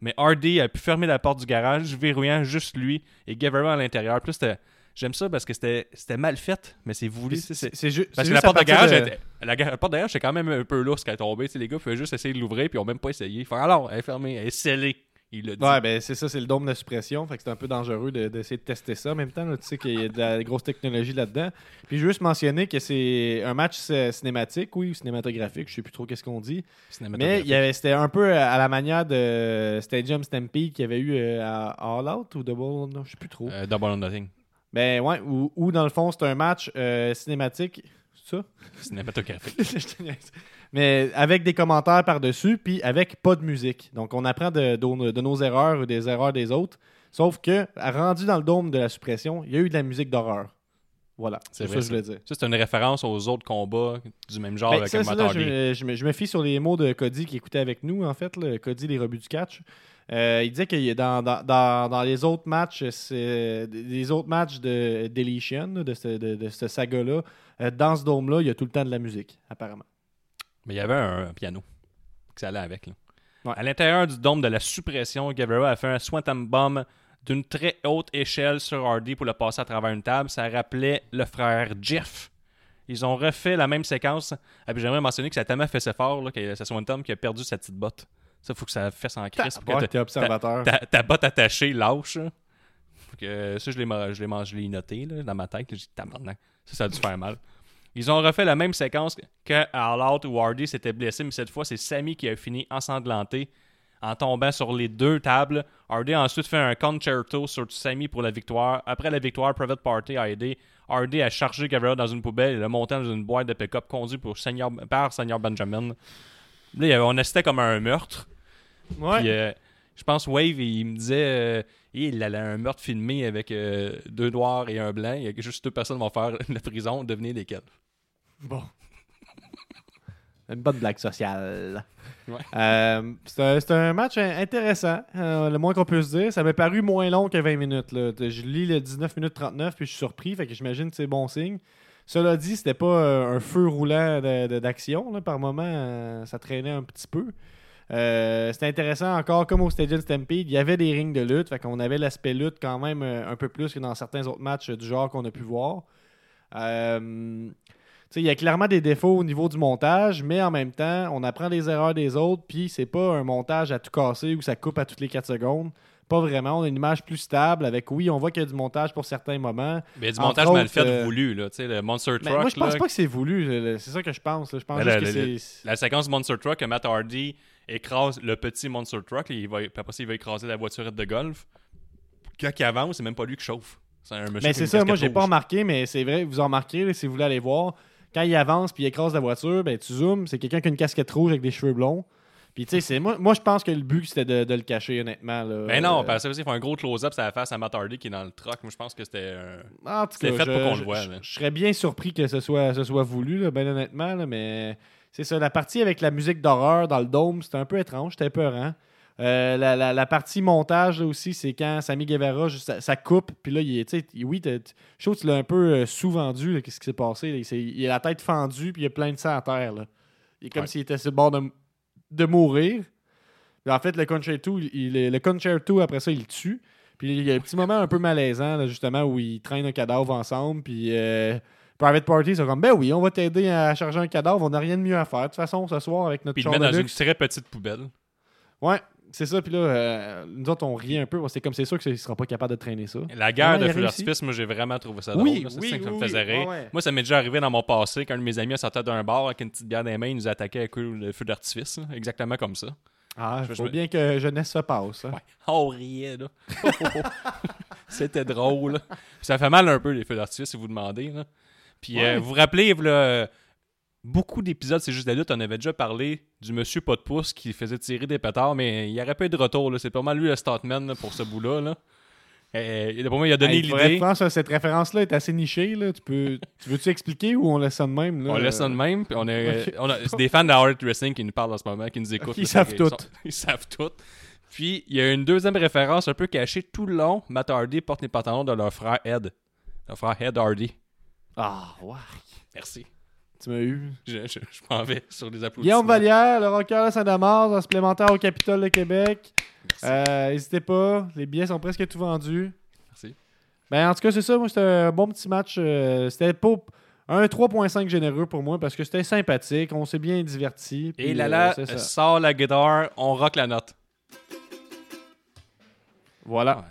Mais Hardy a pu fermer la porte du garage, verrouillant juste lui et Guevara à l'intérieur. Plus c'était. J'aime ça parce que c'était mal fait, mais c'est voulu. c'est- Parce que la porte de garage, était- la, porte de garage, c'est quand même un peu lourd ce qui est tombé. Tu sais, les gars pouvaient juste essayer de l'ouvrir, puis ils ont même pas essayé. Font alors, elle est fermée, elle est scellée. Il dit. Ouais, ben c'est ça, c'est le dôme de suppression. Fait que c'est un peu dangereux de- d'essayer de, tester ça. En même temps, là, tu sais qu'il y a de la grosse technologie là-dedans. Puis je veux juste mentionner que c'est un match cinématique, oui, ou cinématographique, je sais plus trop qu'est-ce qu'on dit. Mais Cinématographique. il y avait- c'était un peu à la manière de Stadium Stampede qu'il y avait eu euh, à All Out ou Double, non, je sais plus trop. Euh, Double or Nothing. Ben ouais, ou, ou dans le fond, c'est un match euh, cinématique. C'est ça? Cinématographique. Mais avec des commentaires par-dessus, puis avec pas de musique. Donc, on apprend de, de- de nos erreurs ou des erreurs des autres. Sauf que, rendu dans le dôme de la suppression, il y a eu de la musique d'horreur. Voilà, C'est ça que je voulais dire. Ça, c'est une référence aux autres combats du même genre Ben, avec ça, ça, là, je, me- je me, je me fie sur les mots de Cody qui écoutait avec nous, en fait, Cody, les rebuts du catch. Euh, il disait que dans, dans, dans, dans les autres matchs, les autres matchs de Deletion, de ce, de, de ce saga-là, euh, dans ce dôme-là, il y a tout le temps de la musique, apparemment. Mais il y avait un, un piano qui allait avec. Là. Ouais. À l'intérieur du dôme de la suppression, Guevara a fait un Swanton Bomb d'une très haute échelle sur Hardy pour le passer à travers une table. Ça rappelait le frère Jeff. Ils ont refait la même séquence. Et puis j'aimerais mentionner que ça a tellement fait fort là, que c'est Swanton qui a perdu sa petite botte. Ça, faut que ça fasse en crise. pour que ta- ta, ta botte attachée lâche. que, ça, je l'ai, noté là, dans ma tête. J'ai dit. Ça, ça a dû faire mal. Ils ont refait la même séquence que All Out où Hardy s'était blessé, mais cette fois, c'est Sammy qui a fini ensanglanté en tombant sur les deux tables. Hardy a ensuite fait un concerto sur Sammy pour la victoire. Après la victoire, Private Party a aidé Hardy à charger Guevara dans une poubelle et le monter dans une boîte de pick-up conduite pour Seigneur- par Seigneur Benjamin. Là, on assistait comme à un meurtre. Ouais. Puis, euh, je pense Wave, il me disait euh, il allait un meurtre filmé avec euh, deux noirs et un blanc. Il y a juste deux personnes qui vont faire la prison. Devenez lesquelles. Bon. Une bonne blague sociale. Ouais. Euh, c'est un, match in- intéressant, euh, le moins qu'on peut se dire. Ça m'a paru moins long que 20 minutes. là. Je lis le 19 minutes 39 puis je suis surpris, fait que j'imagine que c'est bon signe. Cela dit, c'était pas euh, un feu roulant d'action. Par moment, euh, ça traînait un petit peu. C'était intéressant encore, comme au Stadium Stampede, il y avait des rings de lutte, fait qu'on avait l'aspect lutte quand même un peu plus que dans certains autres matchs du genre qu'on a pu voir. Euh, il y a clairement des défauts au niveau du montage, mais en même temps, on apprend des erreurs des autres, puis c'est pas un montage à tout casser où ça coupe à toutes les 4 secondes. Pas vraiment, on a une image plus stable avec, oui, on voit qu'il y a du montage pour certains moments. Mais il y a du Entre montage mal autres, fait euh, voulu. Là, Tu sais, le Monster Mais Truck. moi, je pense là, pas que c'est voulu, c'est ça que je pense. là. Je pense Mais juste le- que le-. La séquence Monster Truck, que Matt Hardy écrase le petit Monster Truck, il va, après ça, il va écraser la voiturette de golf. Quand il avance, c'est même pas lui qui chauffe. C'est un monsieur Mais c'est ça, moi j'ai pas remarqué, mais c'est vrai, vous en remarquez là, si vous voulez aller voir. Quand il avance puis il écrase la voiture, ben tu zoomes, c'est quelqu'un qui a une casquette rouge avec des cheveux blonds. Puis tu sais, c'est moi, moi je pense que le but c'était de, de le cacher honnêtement. Là. Ben non, Euh, parce que ça, il faut un gros close-up sur la face à Matt Hardy qui est dans le truck. Moi, je pense que c'était un. en tout c'est cas, fait je, pour qu'on le voit, je- serais bien surpris que ce soit, ce soit voulu, là, ben honnêtement, là, mais c'est ça. La partie avec la musique d'horreur dans le dôme, c'était un peu étrange, c'était peurant. Euh, la, la, la partie montage là, aussi, c'est quand Sammy Guevara, juste, ça, ça coupe, puis là, il il- oui, je trouve que tu l'as un peu euh, sous-vendu, qu'est-ce qui s'est passé. là. Il, a la tête fendue, puis il y a plein de sang à terre. Là. Il est comme Ouais. s'il était sur le bord de, de mourir. Puis en fait, le concerto, il, le concerto, après ça, il le tue. Puis il y a un petit moment un peu malaisant, là, justement, où ils traînent un cadavre ensemble, puis... euh, Private Party, c'est comme, ben oui, on va t'aider à charger un cadavre, on n'a rien de mieux à faire. De toute façon, ce soir, avec notre Puis il le char met de dans une très petite poubelle. Ouais, c'est ça. Puis là, euh, nous autres, on rit un peu. C'est comme c'est sûr qu'il ne sera pas capable de traîner ça. La guerre Ouais, de a feu d'artifice, moi, j'ai vraiment trouvé ça Oui, drôle. là. Oui, ça oui, me faisait oui. rire. Ouais, ouais. Moi, ça m'est déjà arrivé dans mon passé qu'un de mes amis sortait d'un bar avec une petite bière dans les mains, il nous attaquait avec le feu d'artifice. Exactement comme ça. Ah, Je- je- bien que jeunesse se passe. hein. Ouais. Oh, on riait, là. C'était drôle. Ça fait mal un peu, les feux d'artifice, si vous demandez. Là. Puis, Ouais. euh, vous vous rappelez, là, beaucoup d'épisodes, c'est juste la lutte, on avait déjà parlé du monsieur pas de pouce qui faisait tirer des pétards, mais il n'y aurait pas eu de retour. C'est pas mal lui le statman là, pour ce bout-là. Là. Euh, pour moi, il a donné Hey, l'idée. Je pense que cette référence-là est assez nichée. Là. Tu, peux, tu veux-tu expliquer ou on laisse ça de même? Là? On laisse ça de même. Puis on a- des fans de Hard Wrestling qui nous parlent en ce moment, qui nous écoutent. Ils savent sont- Ils savent tout. Puis, il y a une deuxième référence un peu cachée tout le long. Matt Hardy porte les pantalons de leur frère Ed. Leur frère Ed Hardy. Ah, ouais. Merci. Tu m'as eu? Je, je, je m'en vais sur les applaudissements. Guillaume Vallière, le rocker de Saint-Damas, en supplémentaire au Capitole de Québec. Merci. Euh, N'hésitez pas, les billets sont presque tout vendus. Merci. Ben, en tout cas, c'est ça. Moi, c'était un bon petit match. euh, c'était pas un 3.5 généreux pour moi parce que c'était sympathique. On s'est bien diverti. Et là euh, là, sort la guitare, on rock la note. Voilà. Ouais.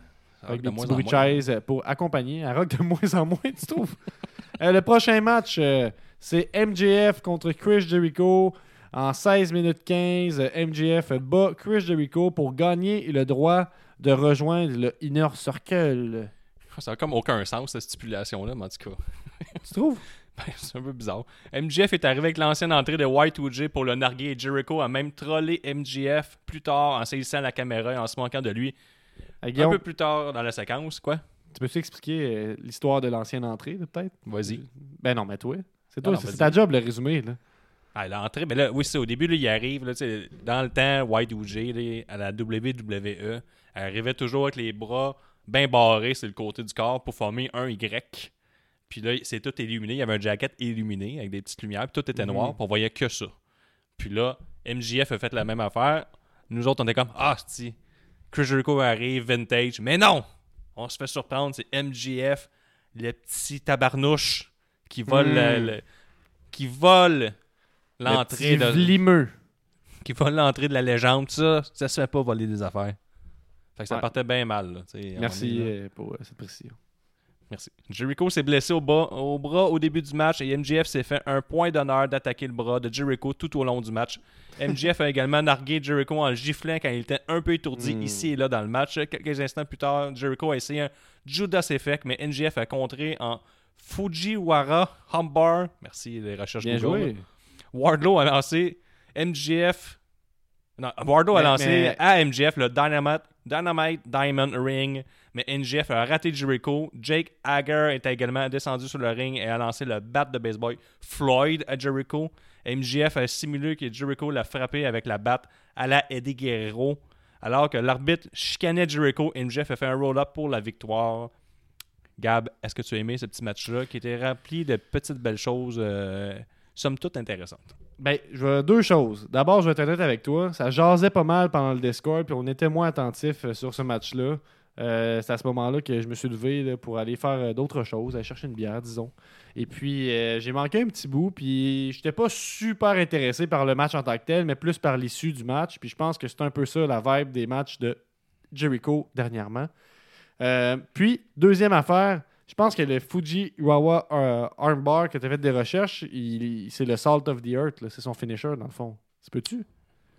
Avec rock des de petits moins en bruits de moins. chaise pour accompagner. Elle rock de moins en moins, tu trouves? Euh, le prochain match, c'est MJF contre Chris Jericho. En 16 minutes 15, euh, MJF bat Chris Jericho pour gagner le droit de rejoindre le Inner Circle. Ça n'a comme aucun sens, cette stipulation-là, mais en tout cas. Tu trouves? Ben, c'est un peu bizarre. MJF est arrivé avec l'ancienne entrée de Y2J pour le narguer et Jericho a même trollé MJF plus tard en saisissant la caméra et en se moquant de lui. Un peu plus tard dans la séquence, quoi. tu peux-tu expliquer euh, l'histoire de l'ancienne entrée, peut-être? Vas-y. Ben non, mais toi. C'est toi, c'est ta job, le résumé. Là. À l'entrée, mais là, oui, c'est au début, là, il arrive, là, dans le temps, Y2J, là, à la WWE, elle arrivait toujours avec les bras bien barrés sur le côté du corps pour former un Y. Puis là, c'est tout illuminé. Il y avait un jacket illuminé avec des petites lumières, puis tout était Mhm. noir, puis on voyait que ça. Puis là, MJF a fait la même affaire. Nous autres, on était comme, ah, si, Chris Jericho arrive, vintage. Mais non! On se fait surprendre, c'est MJF, le petit tabarnouche qui vole, le- le- qui vole l'entrée Le de vlimeux. qui vole l'entrée de la légende ça ça se fait pas voler des affaires fait que ça Ouais. partait bien mal là, Merci là. euh, pour euh, cette précision. Merci. Jericho s'est blessé au, bas- au bras au début du match et MJF s'est fait un point d'honneur d'attaquer le bras de Jericho tout au long du match. MJF a également nargué Jericho en le giflant quand il était un peu étourdi Hmm. ici et là dans le match. Quelques instants plus tard, Jericho a essayé un Judas Effect, mais MJF a contré en Fujiwara Humbar. Merci les recherches Bien Google. joué. Wardlow a lancé MJF. Non, Wardlow a lancé mais- à MJF le Dynamite, Dynamite Diamond Ring, mais MJF a raté Jericho. Jake Hager est également descendu sur le ring et a lancé le bat de baseball Floyd à Jericho. MJF a simulé que Jericho l'a frappé avec la batte à la Eddie Guerrero. Alors que l'arbitre chicanait Jericho, MJF a fait un roll-up pour la victoire. Gab, est-ce que tu as aimé ce petit match-là qui était rempli de petites belles choses, euh, somme toute intéressantes? Ben, je veux deux choses. D'abord, je vais être honnête avec toi. Ça jasait pas mal pendant le Discord, puis on était moins attentif euh, sur ce match-là. Euh, c'est à ce moment-là que je me suis levé pour aller faire d'autres choses, aller chercher une bière, disons. Et puis, j'ai manqué un petit bout, puis j'étais pas super intéressé par le match en tant que tel, mais plus par l'issue du match. Puis je pense que c'est un peu ça la vibe des matchs de Jericho dernièrement. Euh, puis, deuxième affaire, je pense que le Fujiwara euh, Armbar que tu as fait des recherches, il- il- c'est le Salt of the Earth, c'est son finisher dans le fond. Ça peux-tu?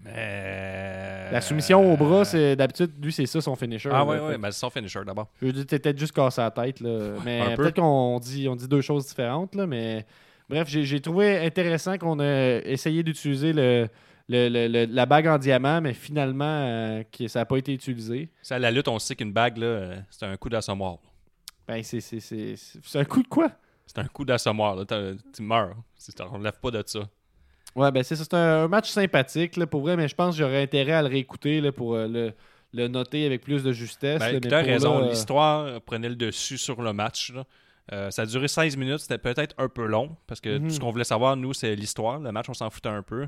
Mais... La soumission au bras, c'est d'habitude, lui, c'est ça son finisher. Ah ouais, que- ben c'est son finisher d'abord. Je veux dire, t'es peut-être juste cassé la tête, là. Mais peu. peut-être qu'on dit, on dit deux choses différentes, là. Mais bref, j'ai j'ai trouvé intéressant qu'on ait essayé d'utiliser le, le- le- le- la bague en diamant, mais finalement, euh, que ça n'a pas été utilisé. Ça, à la lutte, on sait qu'une bague, là, euh, c'est un coup d'assommoir. Ben, c'est c'est- c'est- c'est- un coup de quoi? C'est un coup d'assommoir. là. Tu meurs. C'est- On ne lève pas de ça. Ouais, ben c'est ça. C'est un, un match sympathique, là, pour vrai, mais je pense que j'aurais intérêt à le réécouter là, pour euh, le, le noter avec plus de justesse. Ben, tu as raison. là, L'histoire prenait le dessus sur le match. là. Euh, ça a duré 16 minutes. C'était peut-être un peu long parce que Mhm. tout ce qu'on voulait savoir, nous, c'est l'histoire. Le match, on s'en foutait un peu.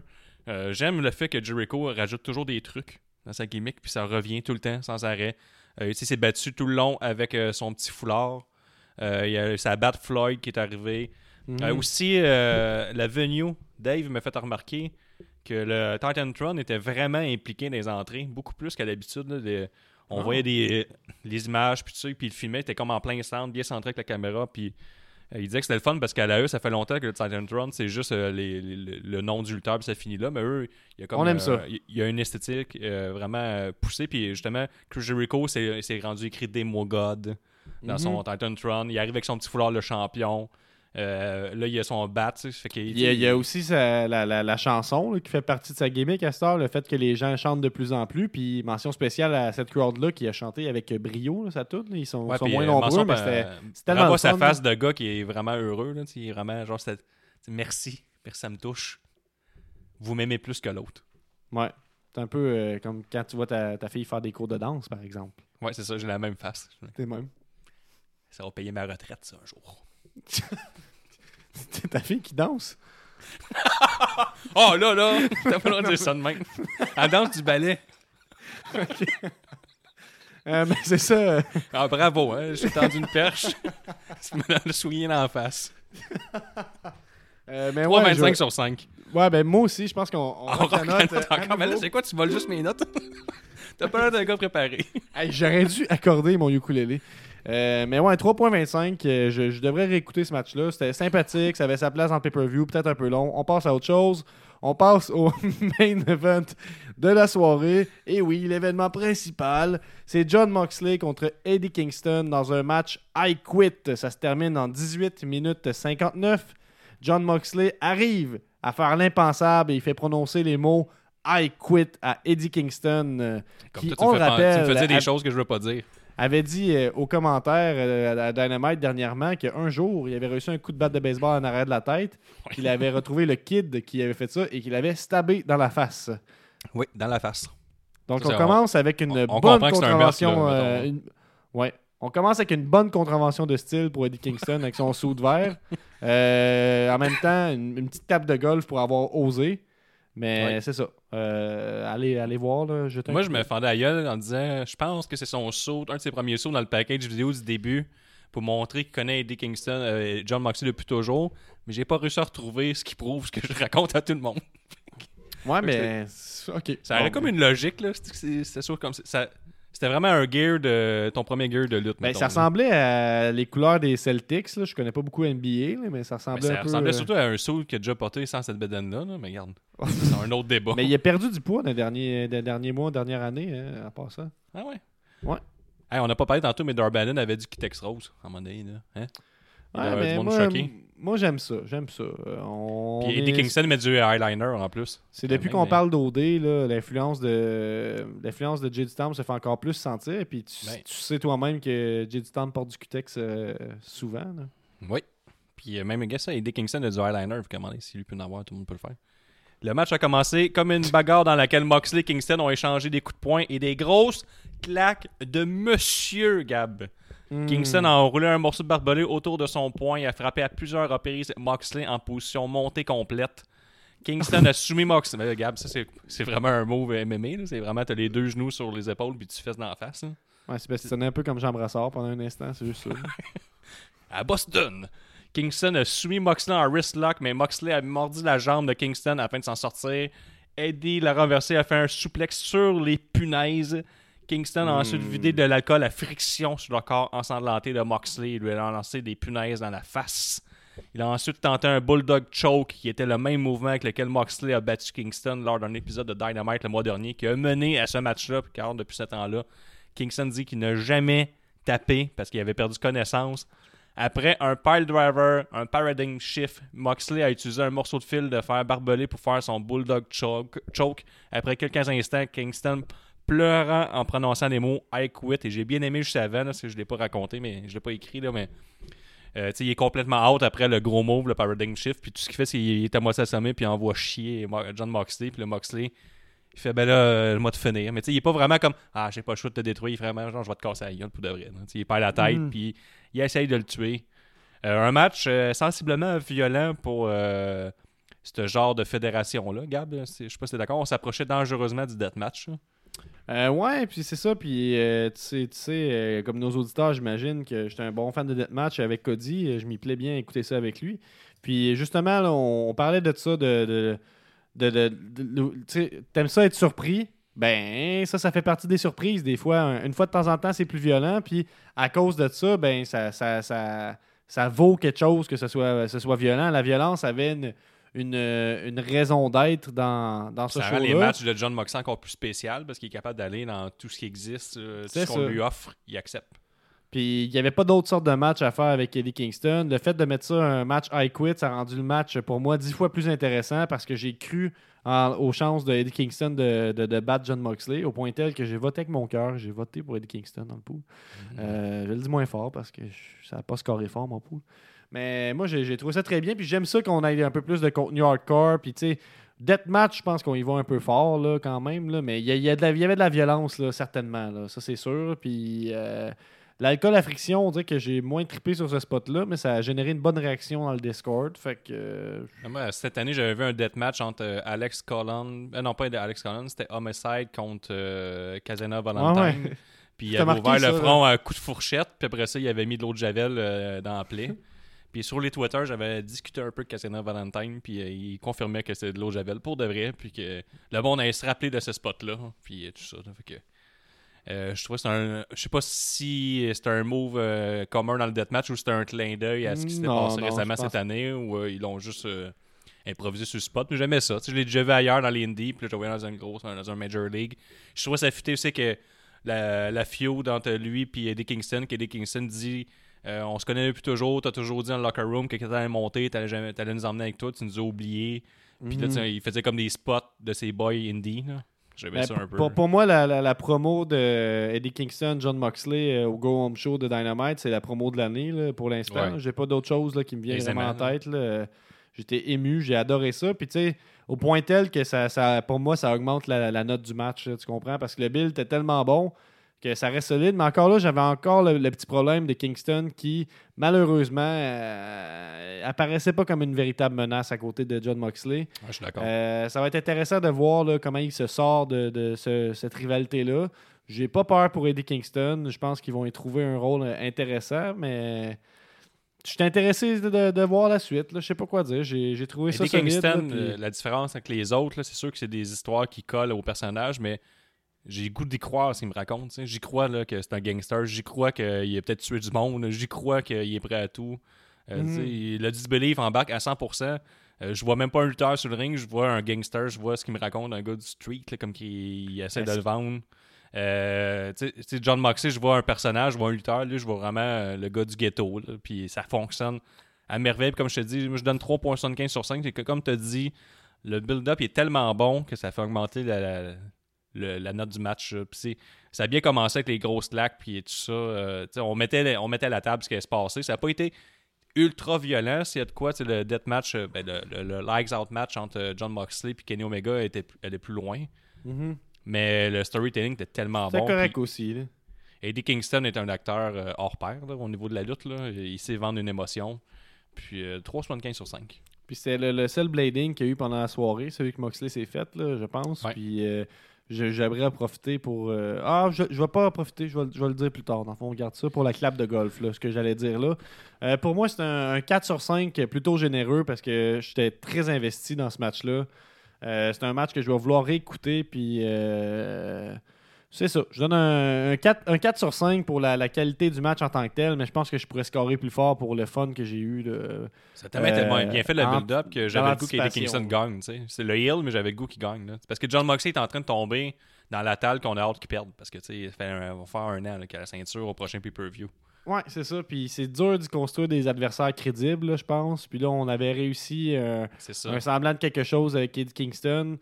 Euh, J'aime le fait que Jericho rajoute toujours des trucs dans sa gimmick, puis ça revient tout le temps, sans arrêt. Euh, il s'est battu tout le long avec euh, son petit foulard. Il y a sa bat Floyd qui est arrivé. Euh, aussi, la venue, Dave m'a fait remarquer que le Titantron était vraiment impliqué dans les entrées, beaucoup plus qu'à l'habitude. On Ah. voyait des, les images, puis tout ça, puis il filmait, il était comme en plein centre, bien centré avec la caméra, puis il disait que c'était le fun parce qu'à la eux, ça fait longtemps que le Titantron, c'est juste euh, les- les- le- nom du lutteur, puis ça finit là, mais eux, il y a comme, On aime euh, ça. Il il y a une esthétique euh, vraiment euh, poussée, puis justement, Chris Jericho, c'est rendu écrit Demo God dans Mhm. son Titantron. Il arrive avec son petit foulard, le champion. Euh, là, il a son bat, tu sais, fait qu'il- Il y, a, il y a aussi sa- la, la- la chanson là, qui fait partie de sa gimmick à le fait que les gens chantent de plus en plus. Puis mention spéciale à cette crowd-là qui a chanté avec brio, là, toute. là. Ils sont, Ouais, sont puis, moins euh, nombreux, mais c'était tellement à sa face de gars qui est vraiment heureux. Là, il est vraiment genre, c'est merci, merci, ça me touche. Vous m'aimez plus que l'autre. Ouais. C'est un peu euh, comme quand tu vois ta, ta fille faire des cours de danse, par exemple. Ouais, c'est ça, j'ai la même face. C'est même. Ça va payer ma retraite, ça, un jour. C'est ta fille qui danse? Oh là là! T'as pas le droit de dire ça de même. Elle danse du ballet. Euh, mais c'est ça. Ah, bravo, hein? J'ai tendu une perche. Tu me l'as souillé dans la face. euh, mais 3,25 ouais, je- sur 5. ouais, ben moi aussi, je pense qu'on on note, note euh, encore. Mais là, c'est quoi? Tu voles juste mes notes? T'as pas l'air d'un gars préparé. Hey, J'aurais dû accorder mon ukulélé. Euh, mais ouais, 3.25, euh, je, je devrais réécouter ce match-là. C'était sympathique, ça avait sa place en pay-per-view, peut-être un peu long. On passe à autre chose. On passe au main event de la soirée. Et oui, l'événement principal, c'est John Moxley contre Eddie Kingston dans un match I Quit. Ça se termine en 18 minutes 59. John Moxley arrive à faire l'impensable et il fait prononcer les mots I Quit à Eddie Kingston. euh, Comme qui, toi, tu on me, rappelle, tu me faisais des choses que je veux pas dire. Avait dit euh, aux commentaires euh, à Dynamite dernièrement qu'un jour, il avait reçu un coup de batte de baseball en arrière de la tête, qu'il avait retrouvé le kid qui avait fait ça et qu'il avait stabé dans la face. Oui, dans la face. Donc on commence avec une on- on bonne un meurtre, contravention. là, euh, mettons. une- Ouais. On commence avec une bonne contravention de style pour Eddie Kingston avec son saut de verre. Euh, en même temps, une, une petite tape de golf pour avoir osé. Mais Ouais. c'est ça. Euh, allez, allez voir. Là, jeter un Moi, je me fendais à gueule en disant je pense que c'est son saut, un de ses premiers sauts dans le package vidéo du début pour montrer qu'il connaît Eddie Kingston, euh, John Moxley depuis toujours. Mais j'ai pas réussi à retrouver ce qui prouve ce que je raconte à tout le monde. Ouais, mais. OK. Ça aurait Bon, comme une logique, là. C'est sûr comme ça. Ça- C'était vraiment un gear de. ton premier gear de lutte. Ben, mettons, ça là. ressemblait à les couleurs des Celtics. Là. Je connais pas beaucoup NBA, là, mais ça Ben, ressemblait ça un peu. ressemblait euh, surtout à un saut qu'il a déjà porté sans cette bedaine-là, là, mais regarde. c'est un autre débat. Mais il a perdu du poids dans les derniers, dans les derniers mois, dernière année, hein, à part ça. Ah ouais? Ouais. Hey, on n'a pas parlé tantôt, mais Darbanen avait du Kitex Rose à un moment donné. Là. Hein? Il Ouais, doit y avoir mais du monde moi, choqué. moi j'aime ça, j'aime ça. Euh, on Puis est- Eddie Kingston met du eyeliner en plus. C'est depuis qu'on parle d'OD, l'influence de l'influence de Jay Storm se fait encore plus sentir. Puis tu, Ben. tu sais toi-même que Jay Storm porte du cutex euh, souvent. là. Oui. Puis euh, même, gars, ça, Eddie Kingston a du eyeliner, vous commandez. Si lui peut en avoir, tout le monde peut le faire. Le match a commencé comme une bagarre dans laquelle Moxley et Kingston ont échangé des coups de poing et des grosses claques de Monsieur Gab. Hmm. Kingston a enroulé un morceau de barbelé autour de son poing et a frappé à plusieurs reprises Moxley en position montée complète. Kingston a soumis Moxley. Mais Gab, ça c'est vraiment un move MMA. C'est vraiment, t'as les deux genoux sur les épaules puis tu fesses dans la face. là. Ouais, c'est parce que c'est un peu comme Jean Brassard pendant un instant, c'est juste ça. à Boston. Kingston a soumis Moxley en wrist lock, mais Moxley a mordu la jambe de Kingston afin de s'en sortir. Eddie l'a renversé, a fait un souplex sur les punaises. Kingston a ensuite vidé de l'alcool à friction sur le corps ensanglanté de Moxley et lui a lancé des punaises dans la face. Il a ensuite tenté un bulldog choke qui était le même mouvement avec lequel Moxley a battu Kingston lors d'un épisode de Dynamite le mois dernier qui a mené à ce match-là, car depuis ce temps-là, Kingston dit qu'il n'a jamais tapé parce qu'il avait perdu connaissance. Après un pile driver, un paradigm shift, Moxley a utilisé un morceau de fil de fer barbelé pour faire son bulldog choke. choke. Après quelques instants, Kingston pleurant en prononçant les mots I quit. Et j'ai bien aimé juste avant, là, parce que je ne l'ai pas raconté, mais je l'ai pas écrit, là, mais euh, il est complètement out après le gros move, le paradigm shift. Puis tout ce qu'il fait, c'est qu'il est à moitié assommé, puis il envoie chier John Moxley. Puis le Moxley, il fait ben là, euh, le mot de finir. Mais tu sais, il est pas vraiment comme Ah, j'ai pas le choix de te détruire. Il fait vraiment genre, je vais te casser la gueule pour de vrai. là. Tu sais, il perd la tête, Mm. puis il essaye de le tuer. Euh, un match euh, sensiblement violent pour euh, ce genre de fédération-là. Gab, je sais pas si t'es d'accord, on s'approchait dangereusement du deathmatch. là. Euh, ouais, puis c'est ça. Puis tu sais, comme nos auditeurs, j'imagine que j'étais un bon fan de Deathmatch avec Cody. Je m'y plais bien à écouter ça avec lui. Puis justement, on, parlait de ça, de. de, de, T'aimes ça être surpris? Ben, ça, ça fait partie des surprises. Des fois, un- une fois de temps en temps, c'est plus violent. Puis à cause de ça, ben, ça, ça, ça, ça vaut quelque chose que ce soit, ce soit violent. La violence avait une, une, une raison d'être dans, dans ce Ça rend les matchs de John Moxley encore plus spécial parce qu'il est capable d'aller dans tout ce qui existe, euh, tout ce qu'on lui offre, il accepte. Puis il n'y avait pas d'autres sortes de matchs à faire avec Eddie Kingston. Le fait de mettre ça un match I quit, ça a rendu le match pour moi dix fois plus intéressant parce que j'ai cru en- aux chances de Eddie Kingston de, de, de battre John Moxley au point tel que j'ai voté avec mon cœur. J'ai voté pour Eddie Kingston dans le pool. Euh, je le dis moins fort parce que je- ça n'a pas scoré fort mon pool. Mais moi, j'ai trouvé ça très bien. Puis j'aime ça qu'on ait un peu plus de contenu hardcore. Puis tu sais, Deathmatch, je pense qu'on y va un peu fort là, quand même. Là, mais il y, y avait de la violence, là, certainement. Là, ça, c'est sûr. Puis euh, l'alcool à friction, on dirait que j'ai moins trippé sur ce spot-là, mais ça a généré une bonne réaction dans le Discord. Fait que. euh, Moi, cette année, j'avais vu un deathmatch entre euh, Alex Collin. euh, non, pas Alex Collin, c'était Homicide contre euh, Casena Valentine. Ouais, ouais. Puis il avait ouvert ça, le front à un coup de fourchette, puis après ça, il avait mis de l'eau de Javel dans la plaie. Puis sur les Twitter, j'avais discuté un peu avec Casena Valentine, puis euh, il confirmait que c'était de l'eau de Javel pour de vrai, puis que le monde allait se rappeler de ce spot-là, puis tout ça. là. Fait que, euh, je trouvais que c'est un. Je sais pas si c'était un move euh, commun dans le deathmatch ou c'était un clin d'œil à ce qui s'était Non, passé non, récemment cette année, ou euh, ils l'ont juste improvisé sur le spot. Mais j'aimais ça. Tu sais, je l'ai déjà vu ailleurs dans les indies, puis là, je voyais dans une grosse, dans un Major League. Je trouvais ça fitait aussi que la, la feud entre lui et Eddie Kingston, qu'Eddie Kingston dit On se connaît depuis toujours, t'as toujours dit dans le locker room que quand t'allais monter, t'allais, jamais- t'allais nous emmener avec toi, tu nous as oubliés. Puis là, sais, il faisait comme des spots de ses boys indie. là. J'aimais Ben, ça un peu. pour, pour moi, la, la- la promo de Eddie Kingston, John Moxley euh, au Go Home Show de Dynamite, c'est la promo de l'année pour l'instant. Ouais. J'ai pas d'autre chose là, qui me vient vraiment en tête. J'étais ému, j'ai adoré ça. Puis tu sais, au point tel que ça, ça, pour moi, ça augmente la, la note du match, là, tu comprends? Parce que le build était tellement bon que ça reste solide. Mais encore là, j'avais encore le, le petit problème de Kingston qui, malheureusement, euh, apparaissait pas comme une véritable menace à côté de John Moxley. Ouais, je suis d'accord. Euh, ça va être intéressant de voir là, comment il se sort de, de ce- cette rivalité-là. J'ai pas peur pour Eddie Kingston. Je pense qu'ils vont y trouver un rôle euh, intéressant, mais je suis intéressé de, de- de voir la suite. Là. Je sais pas quoi dire. J'ai trouvé ça Eddie solide. Kingston, là, puis- euh, la différence avec les autres, c'est sûr que c'est des histoires qui collent au personnage, mais j'ai le goût d'y croire ce qu'il me raconte. J'y crois là, que c'est un gangster. J'y crois qu'il a peut-être tué du monde. J'y crois qu'il est prêt à tout. Euh, sais, Le disbelief embarque à 100%. Euh, je vois même pas un lutteur sur le ring. Je vois un gangster. Je vois ce qu'il me raconte, un gars du street, là, comme qu'il il essaie de le vendre. Euh, John Moxley, je vois un personnage, je vois un lutteur. Lui, je vois vraiment euh, le gars du ghetto. là, Puis ça fonctionne à merveille. Puis comme je te dis, je donne 3.75 sur 5. C'est que comme tu as dit, le build-up est tellement bon que ça fait augmenter la, la- le- la note du match. Puis c'est- ça a bien commencé avec les grosses claques puis tout ça. euh, on, mettait, on mettait à la table ce qui allait se passer. Ça n'a pas été ultra violent. S'il y a de quoi, le death match, euh, ben, le, le- Out match entre euh, John Moxley et Kenny Omega était, allait plus loin. Mhm. Mais le storytelling était tellement C'est bon. correct puis aussi. là. Eddie Kingston est un acteur euh, hors pair là, au niveau de la lutte. Là. Il sait vendre une émotion. Puis euh, 3,75 sur 5. Puis c'est le, le seul blading qu'il y a eu pendant la soirée, celui que Moxley s'est fait, là, je pense. Ouais. Puis euh, j'aimerais profiter pour. euh, Ah, je, je vais pas en profiter, je vais, je vais le dire plus tard. Dans le fond, on garde ça pour la clap de golf, là, ce que j'allais dire là. Euh, pour moi, c'est un, un 4 sur 5 plutôt généreux parce que j'étais très investi dans ce match-là. Euh, c'est un match que je vais vouloir réécouter. Puis. C'est ça. Je donne un, un 4, un 4 sur 5 pour la, la qualité du match en tant que tel, mais je pense que je pourrais scorer plus fort pour le fun que j'ai eu. là. Ça t'a tellement Euh, tellement bien fait le build-up que j'avais le goût qu'Eddie. Kingston gagne. tu sais. C'est le heel, mais j'avais le goût qu'il gagne. là. Parce que John Moxley est en train de tomber dans la talle qu'on a hâte qu'il perde. Parce que tu sais, il fait un- va faire un an a la ceinture au prochain pay-per-view. Ouais, c'est ça. Puis c'est dur de construire des adversaires crédibles, je pense. Puis là, on avait réussi euh, un semblant de quelque chose avec Eddie Kingston.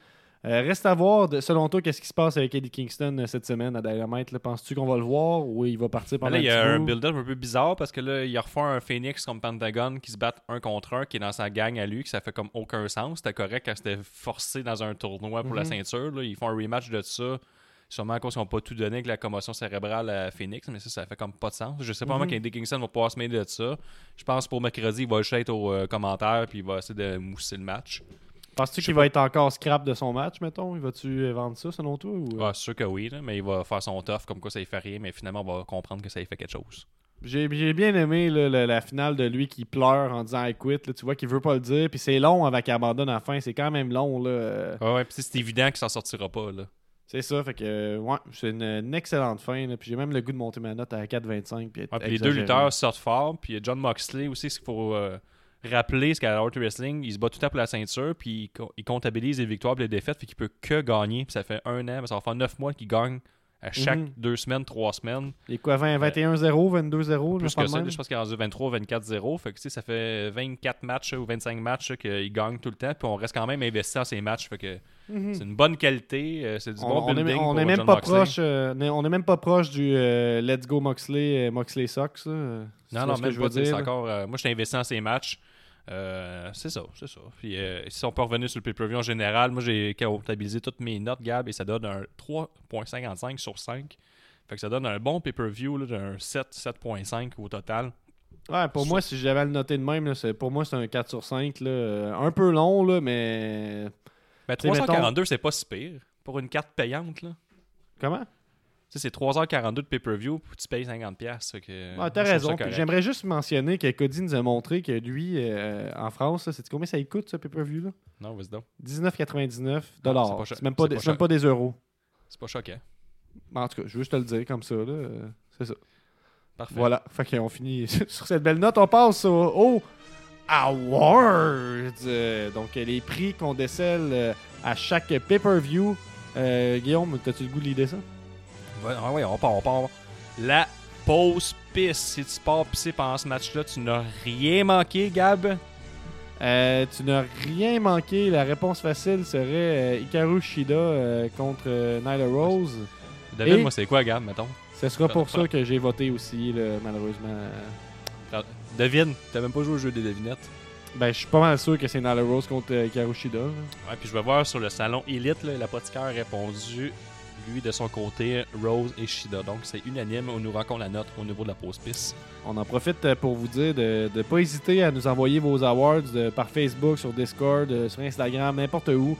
Euh, reste à voir, de- selon toi, qu'est-ce qui se passe avec Eddie Kingston euh, cette semaine à Dynamite. Penses-tu qu'on va le voir ou il va partir pendant là, il y a un build-up un peu bizarre parce que là, il refait un Phoenix comme Pentagon qui se battent un contre un, qui est dans sa gang à lui, que ça fait comme aucun sens. C'était correct quand c'était forcé dans un tournoi pour la Mhm. ceinture. là. Ils font un rematch de ça. Sûrement à cause qu'ils n'ont pas tout donné avec la commotion cérébrale à Phoenix, mais ça, ça fait comme pas de sens. Je sais pas comment qu'Eddie Kingston va pouvoir se mêler de ça. Je pense pour mercredi, il va juste être aux euh, commentaires puis il va essayer de mousser le match. Penses-tu qu'il va être encore scrap de son match, mettons? Il va-tu vendre ça, selon toi ou... euh? Ah, c'est sûr que oui, là, mais il va faire son tough comme quoi ça ne fait rien, mais finalement, on va comprendre que ça y fait quelque chose. J'ai bien aimé là, la, la finale de lui qui pleure en disant I quit. là. tu vois qu'il veut pas le dire. Puis c'est long qu'il abandonne à la fin. C'est quand même long. Là. Euh, Ouais, ouais, puis c'est évident qu'il s'en sortira pas. Là. C'est ça. Fait que, ouais, c'est une, une excellente fin. là. Puis j'ai même le goût de monter ma note à 4,25. Puis être Ouais, puis les deux lutteurs sortent fort. Puis John Moxley aussi, ce qu'il faut euh, rappeler, c'est qu'à la World Wrestling, il se bat tout le temps pour la ceinture. Puis il, co- il comptabilise les victoires et les défaites. Fait qu'il peut que gagner. Puis ça fait un an, ça va faire neuf mois qu'il gagne à chaque Mhm. deux semaines, trois semaines. Il est quoi, 20, 21-0, 22-0 Plus je pense que ça, même? je pense qu'il est rendu 23 24-0. Fait que tu sais, ça fait 24 matchs ou 25 matchs qu'il gagne tout le temps. Puis on reste quand même investi dans ces matchs. Fait que Mhm. c'est une bonne qualité. euh, c'est du On, bon on est, building. on pour est même John pas Moxley. proche, euh, on est- on est même pas proche du euh, Let's Go Moxley, euh, Moxley Sox. Euh, Non, non, même que je pas. veux sais, dire, encore, euh, moi, je suis investi dans ces matchs. Euh, c'est ça, c'est ça. Puis, euh, si on peut revenir sur le pay-per-view en général, moi, j'ai comptabilisé toutes mes notes, Gab, et ça donne un 3.55 sur 5. Fait que ça donne un bon pay-per-view d'un 7, 7.5 au total. Ouais, pour moi, si j'avais à le noter de même, là, c'est- pour moi, c'est un 4 sur 5. Là, euh, un peu long, là, mais. Mais Tu sais, 342, c'est pas si pire pour une carte payante. Là. Comment? Sais, c'est 3h42 de pay-per-view, puis tu payes 50$. fait que, Ouais, moi, t'as raison. J'aimerais juste mentionner que Cody nous a montré que lui, euh, en France, c'est combien ça coûte ce pay-per-view là? Non, vas-y donc. 19,99 Ah, c'est même, pas des- même pas des euros. C'est pas choquant. En tout cas, je veux juste te le dire comme ça. là, euh, C'est ça. Parfait. Voilà. Fait qu'on finit sur cette belle note. On passe au, au Awards. Euh, donc, euh, les prix qu'on décèle à chaque pay-per-view. Euh, Guillaume, t'as-tu le goût de l'idée ça? Ah ouais, on part, on part. La pause pisse. Si tu pars pisser pendant ce match-là, tu n'as rien manqué, Gab? Euh, tu n'as rien manqué. La réponse facile serait euh, Hikaru Shida euh, contre euh, Nyla Rose. Devine, moi, c'est quoi, Gab, mettons? Ce sera pour ça que j'ai voté aussi, là, malheureusement. Devine. T'as même pas joué au jeu des devinettes. Ben, je suis pas mal sûr que c'est Nyla Rose contre Hikaru Shida. là. Ouais, puis je vais voir sur le salon Elite, là, l'apothicaire a répondu, de son côté, Rose et Shida. Donc, c'est unanime. On nous raconte la note au niveau de la pause pisse. On en profite euh, pour vous dire de ne pas hésiter à nous envoyer vos awards euh, par Facebook, sur Discord, euh, sur Instagram, n'importe où.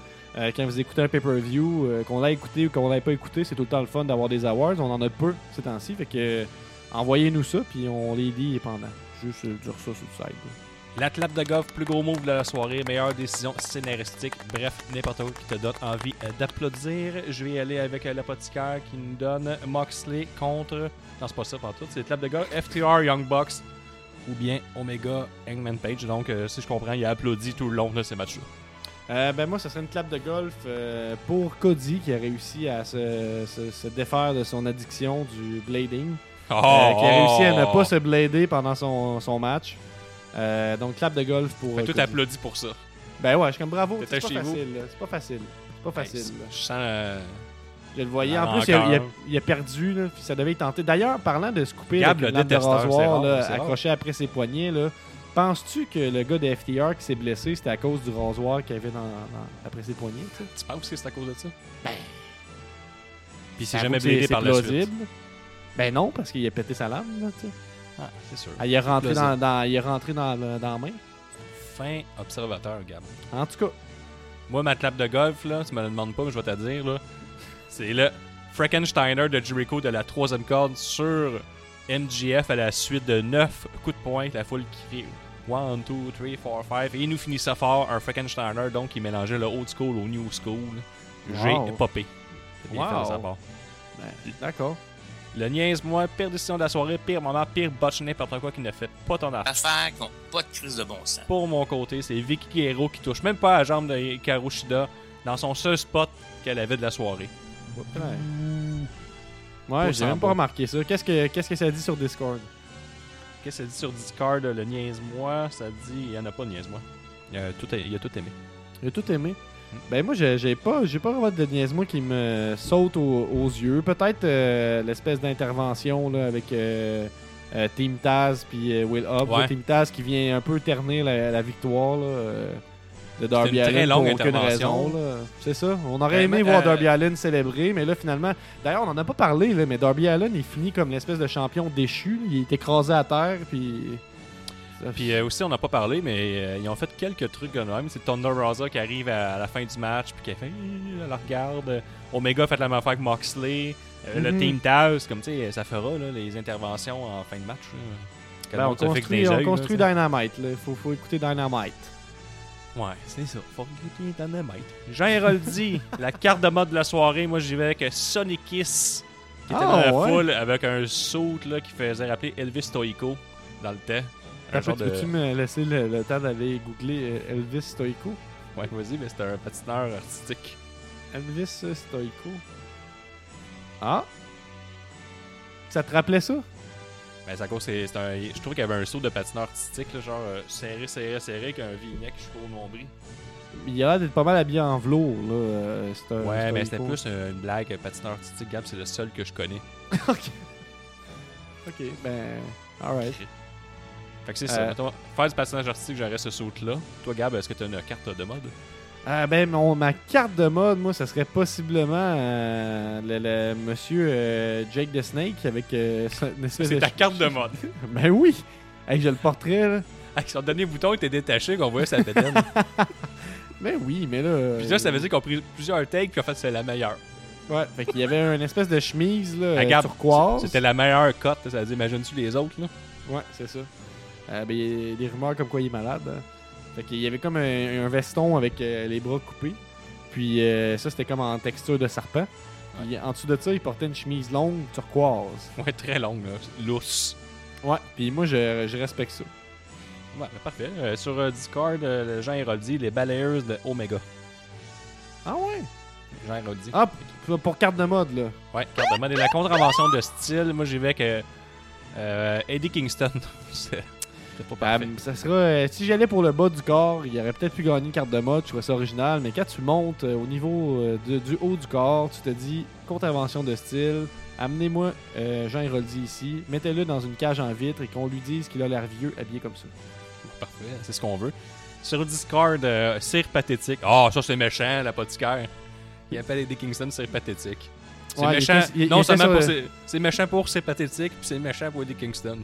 Quand vous écoutez un pay-per-view, qu'on l'a écouté ou qu'on l'ait pas écouté, c'est tout le temps le fun d'avoir des awards. On en a peu ces temps-ci, fait que envoyez-nous ça, puis on les lit pendant. Juste dire ça sur le site. La clap de golf, plus gros move de la soirée, meilleure décision scénaristique. Bref, n'importe quoi qui te donne envie euh, d'applaudir. Je vais y aller avec euh, l'apothicaire qui nous donne Moxley contre. Non, c'est pas ça, pas tout. C'est clap de golf, FTR Young Bucks ou bien Omega Hangman Page. Donc, euh, si je comprends, il a applaudi tout le long de ces matchs-là. Euh, ben moi, ça serait une clap de golf euh, pour Cody qui a réussi à se, se- se défaire de son addiction du blading. Oh, qui a réussi à ne pas se blader pendant son, son match. Euh, donc, clap de golf pour. Fait euh, tout applaudi pour ça. Ben ouais, je suis comme bravo. C'est pas facile. C'est pas facile. C'est pas facile. Ben, je sens. euh, Je le voyais. En plus, il a, il a- rancœur. il a perdu. Là, puis ça devait tenter. D'ailleurs, parlant de se couper Gab, le de rasoir là, rare. accroché après ses poignets, penses-tu que le gars de FTR qui s'est blessé, c'était à cause du rasoir qu'il avait dans, dans- après ses poignets? tu penses que c'est à cause de ça? Ben. Puis jamais que c'est- bladé c'est par la suite. plausible. Ben non, parce qu'il a pété sa lame. Là, tu sais. Ah, c'est sûr. Ah, il est rentré, dans, dans- il est rentré dans, le- dans la main. Fin observateur, Gab. En tout cas, Moi, ma clap de golf, là, tu me le demandes pas, mais je vais te dire, là, c'est le Frankensteiner de Jericho de la troisième corde sur MGF à la suite de 9 coups de poing. La foule qui crie 1, 2, 3, 4, 5. Et il nous finit ça fort, un Frankensteiner, donc qui mélangeait le old school au new school. J'ai Wow. popé. C'est bien fait de Wow. sa part. ben, d'accord. Le niaise-moi, pire décision de la soirée, pire moment, pire botch, n'importe quoi qui ne fait pas ton affaire. Affaires qui n'ont pas de crise de bon sens. Pour mon côté, c'est Vicky Guerrero qui touche même pas à la jambe de Hikaru Shida dans son seul spot qu'elle avait de la soirée. Ouais, Pas j'ai même pas remarqué ça. Qu'est-ce que, qu'est-ce que ça dit sur Discord? Qu'est-ce que ça dit sur Discord, le niaise-moi? Ça dit, il y en a pas de niaise-moi. Il a tout, il a tout aimé. J'ai tout aimé. Ben moi j'ai pas j'ai pas vraiment de niaise-moi qui me saute aux, aux yeux. Peut-être euh, l'espèce d'intervention là, avec euh, euh, Team Taz puis euh, Will Hobbs. Ouais. Team Taz qui vient un peu ternir la, la victoire là, de Darby une très Allin longue pour aucune raison. C'est ça. On aurait Vraiment, aimé voir Darby Allin célébrer, mais là finalement. D'ailleurs on en a pas parlé là, mais Darby Allin il finit comme l'espèce de champion déchu. Il est écrasé à terre puis. Puis euh, aussi, on n'a pas parlé, mais euh, ils ont fait quelques trucs de même. C'est Thunder Rosa qui arrive à, à la fin du match, puis qui a fait, Ih, elle la regarde. Omega fait la même affaire avec Moxley. Euh, Le Mhm. Team Taz, comme tu sais, ça fera là, les interventions en fin de match. Ben, on construit, on construit. Dynamite. Il faut, faut écouter Dynamite. Ouais, c'est ça. Faut écouter Dynamite. Jean Héroldi, la carte de mode de la soirée, moi j'y vais avec Sonic Kiss, qui était Ah, dans la ouais. foule avec un saut qui faisait rappeler Elvis Stoico dans le temps. Genre de... Peux-tu me laisser le, le temps d'aller googler euh, Elvis Stoico? Ouais, vas-y, mais c'était un patineur artistique. Elvis Stoico. Ah! Ça te rappelait ça? Ben, cause, c'est un. Je trouve qu'il y avait un saut de patineur artistique, là, genre euh, serré, serré, serré, avec un V-neck jusqu'au nombril. Il a l'air d'être pas mal habillé en velours, là. euh, un Ouais, mais c'était plus euh, une blague, patineur artistique. Gab, c'est le seul que je connais. ok. Ok, ben. Alright. Fait que c'est Euh. ça. Mettons, faire du patinage artistique, j'aurais ce saut-là. Toi, Gab, est-ce que tu as une carte de mode? Ah, ben, mon, ma carte de mode, moi, ça serait possiblement euh, le, le monsieur euh, Jake the Snake avec euh, une espèce C'est ta carte de mode. Ben oui! Hey, j'ai le portrait, là. Avec son dernier bouton était détaché, qu'on voyait sa bédaine. Ben oui, mais là. Puis là, ça veut dire qu'on a pris plusieurs takes, puis en fait, c'est la meilleure. Ouais, fait qu'il y avait une espèce de chemise, là, Ah, turquoise. C'était la meilleure cote. Ça veut dire, imagine-tu les autres, là? Ouais, c'est ça. Euh, ben, il y a des rumeurs comme quoi il est malade. hein. Fait qu'il y avait comme un, un veston avec euh, les bras coupés. Puis euh, ça, c'était comme en texture de serpent. Puis en dessous de ça, il portait une chemise longue turquoise. Ouais, très longue, là. Lousse. Ouais, puis moi, je, je respecte ça. Ouais, ben, parfait. Euh, sur euh, Discord, euh, le Jean Héroldi, les balayeurs de Omega. Ah ouais? Jean Héroldi. Ah, pour, pour carte de mode, là. Ouais, carte de mode. Et la contravention de style, moi, j'y vais euh, Eddie Kingston. c'est pas Ben, parfait. ça sera, euh, si j'allais pour le bas du corps, il aurait peut-être pu gagner une carte de mode, je trouvais ça original, mais quand tu montes euh, au niveau euh, de- du haut du corps, tu te dis contravention de style, amenez-moi Jean Héroldi ici, mettez-le dans une cage en vitre et qu'on lui dise qu'il a l'air vieux habillé comme ça. Parfait, c'est ce qu'on veut. Sur Discord, cire pathétique. Ah, ça, c'est méchant, l'apothicaire. Il appelle Eddie Kingston cire pathétique. C'est Ouais, il méchant. était- il- il non était seulement pour c'est méchant pour c'est pathétique, puis c'est méchant pour Eddie Kingston.